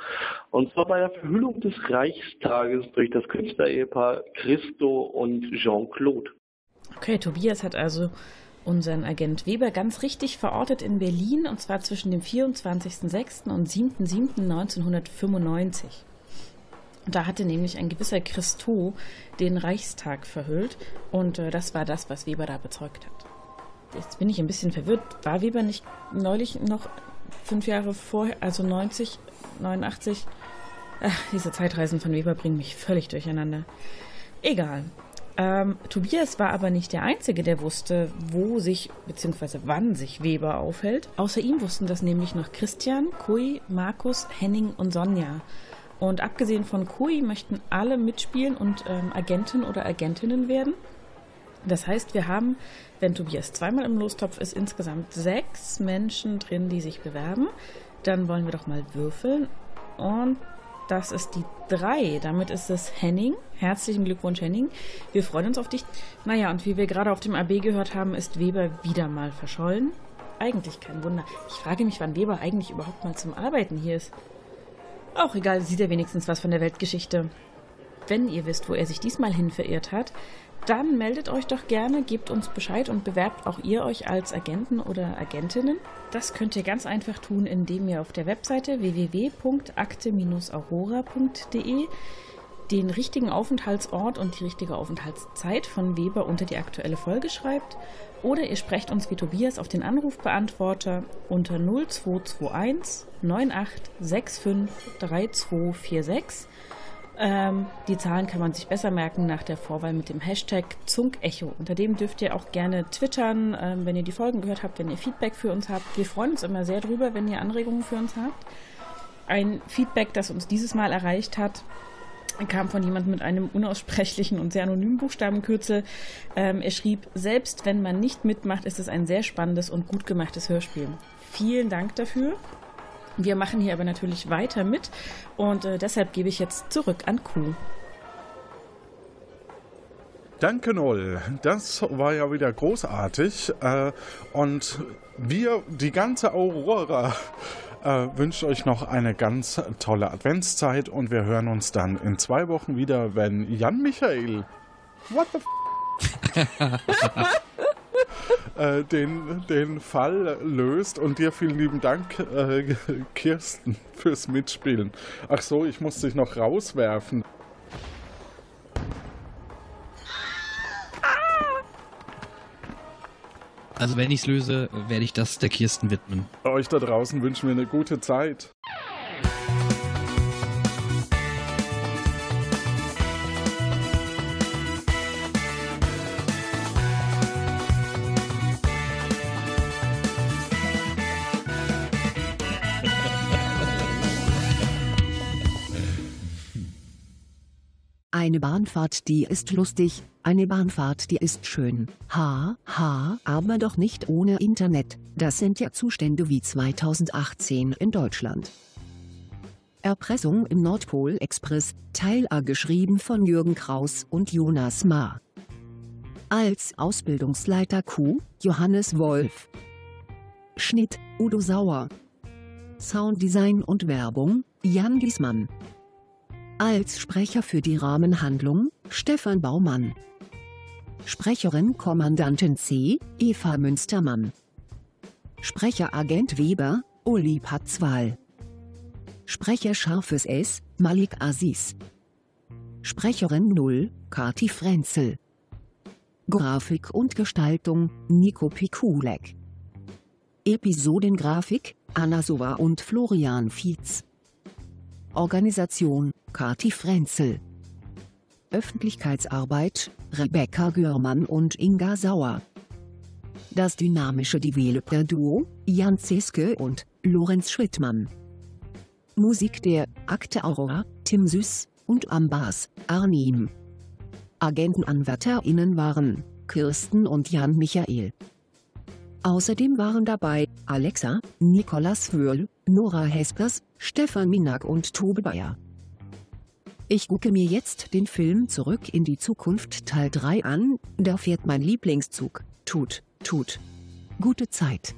und zwar bei der Verhüllung des Reichstages durch das Künstlerehepaar Christo und Jean-Claude. Okay, Tobias hat also unseren Agent Weber ganz richtig verortet in Berlin, und zwar zwischen dem 24.06. und 7.07.1995. Und da hatte nämlich ein gewisser Christo den Reichstag verhüllt, und äh, das war das, was Weber da bezeugt hat jetzt bin ich ein bisschen verwirrt. War Weber nicht neulich noch fünf Jahre vorher, also 90, 89? Ach, diese Zeitreisen von Weber bringen mich völlig durcheinander. Egal. Ähm, Tobias war aber nicht der Einzige, der wusste, wo sich bzw. wann sich Weber aufhält. Außer ihm wussten das nämlich noch Christian, Kui, Markus, Henning und Sonja. Und abgesehen von Kui möchten alle mitspielen und ähm, Agentin oder Agentinnen werden. Das heißt, wir haben, wenn Tobias zweimal im Lostopf ist, insgesamt sechs Menschen drin, die sich bewerben. Dann wollen wir doch mal würfeln. Und das ist die 3. Damit ist es Henning. Herzlichen Glückwunsch, Henning. Wir freuen uns auf dich. Naja, und wie wir gerade auf dem AB gehört haben, ist Weber wieder mal verschollen. Eigentlich kein Wunder. Ich frage mich, wann Weber eigentlich überhaupt mal zum Arbeiten hier ist. Auch egal, sieht er wenigstens was von der Weltgeschichte. Wenn ihr wisst, wo er sich diesmal hin verirrt hat, dann meldet euch doch gerne, gebt uns Bescheid und bewerbt auch ihr euch als Agenten oder Agentinnen. Das könnt ihr ganz einfach tun, indem ihr auf der Webseite www.akte-aurora.de den richtigen Aufenthaltsort und die richtige Aufenthaltszeit von Weber unter die aktuelle Folge schreibt. Oder ihr sprecht uns wie Tobias auf den Anrufbeantworter unter 0221 9865 3246 ähm, die Zahlen kann man sich besser merken nach der Vorwahl mit dem Hashtag Zunkecho. Unter dem dürft ihr auch gerne twittern, ähm, wenn ihr die Folgen gehört habt, wenn ihr Feedback für uns habt. Wir freuen uns immer sehr drüber, wenn ihr Anregungen für uns habt. Ein Feedback, das uns dieses Mal erreicht hat, kam von jemand mit einem unaussprechlichen und sehr anonymen Buchstabenkürzel. Ähm, er schrieb, selbst wenn man nicht mitmacht, ist es ein sehr spannendes und gut gemachtes Hörspiel. Vielen Dank dafür. Wir machen hier aber natürlich weiter mit und äh, deshalb gebe ich jetzt zurück an Kuh. Danke, Noll. Das war ja wieder großartig. Äh, und wir, die ganze Aurora, äh, wünscht euch noch eine ganz tolle Adventszeit und wir hören uns dann in zwei Wochen wieder, wenn Jan Michael. What the f äh, den, den Fall löst. Und dir vielen lieben Dank, äh, Kirsten, fürs Mitspielen. Ach so, ich muss dich noch rauswerfen. Also wenn ich es löse, werde ich das der Kirsten widmen. Euch da draußen wünschen wir eine gute Zeit. Eine Bahnfahrt, die ist lustig, eine Bahnfahrt, die ist schön. Ha, ha, aber doch nicht ohne Internet. Das sind ja Zustände wie 2018 in Deutschland. Erpressung im Nordpol Express, Teil A geschrieben von Jürgen Kraus und Jonas Ma. Als Ausbildungsleiter Q, Johannes Wolf. Schnitt, Udo Sauer. Sounddesign und Werbung, Jan Giesmann. Als Sprecher für die Rahmenhandlung, Stefan Baumann. Sprecherin Kommandantin C, Eva Münstermann. Sprecher Agent Weber, Uli Patzwal. Sprecher Scharfes S, Malik Aziz. Sprecherin 0, Kati Frenzel. Grafik und Gestaltung, Nico Pikulek. Episodengrafik, Anna Sova und Florian Fietz. Organisation, Kati Frenzel. Öffentlichkeitsarbeit, Rebecca Görmann und Inga Sauer. Das dynamische Developer-Duo, Jan Zeske und Lorenz Schrittmann. Musik der Akte Aurora, Tim Süß und am Bass, Arnim. AgentenanwärterInnen waren Kirsten und Jan Michael. Außerdem waren dabei Alexa, Nikolas Wörl, Nora Hespers, Stefan Minak und Tobe Bayer. Ich gucke mir jetzt den Film Zurück in die Zukunft Teil 3 an, da fährt mein Lieblingszug. Tut, tut. Gute Zeit.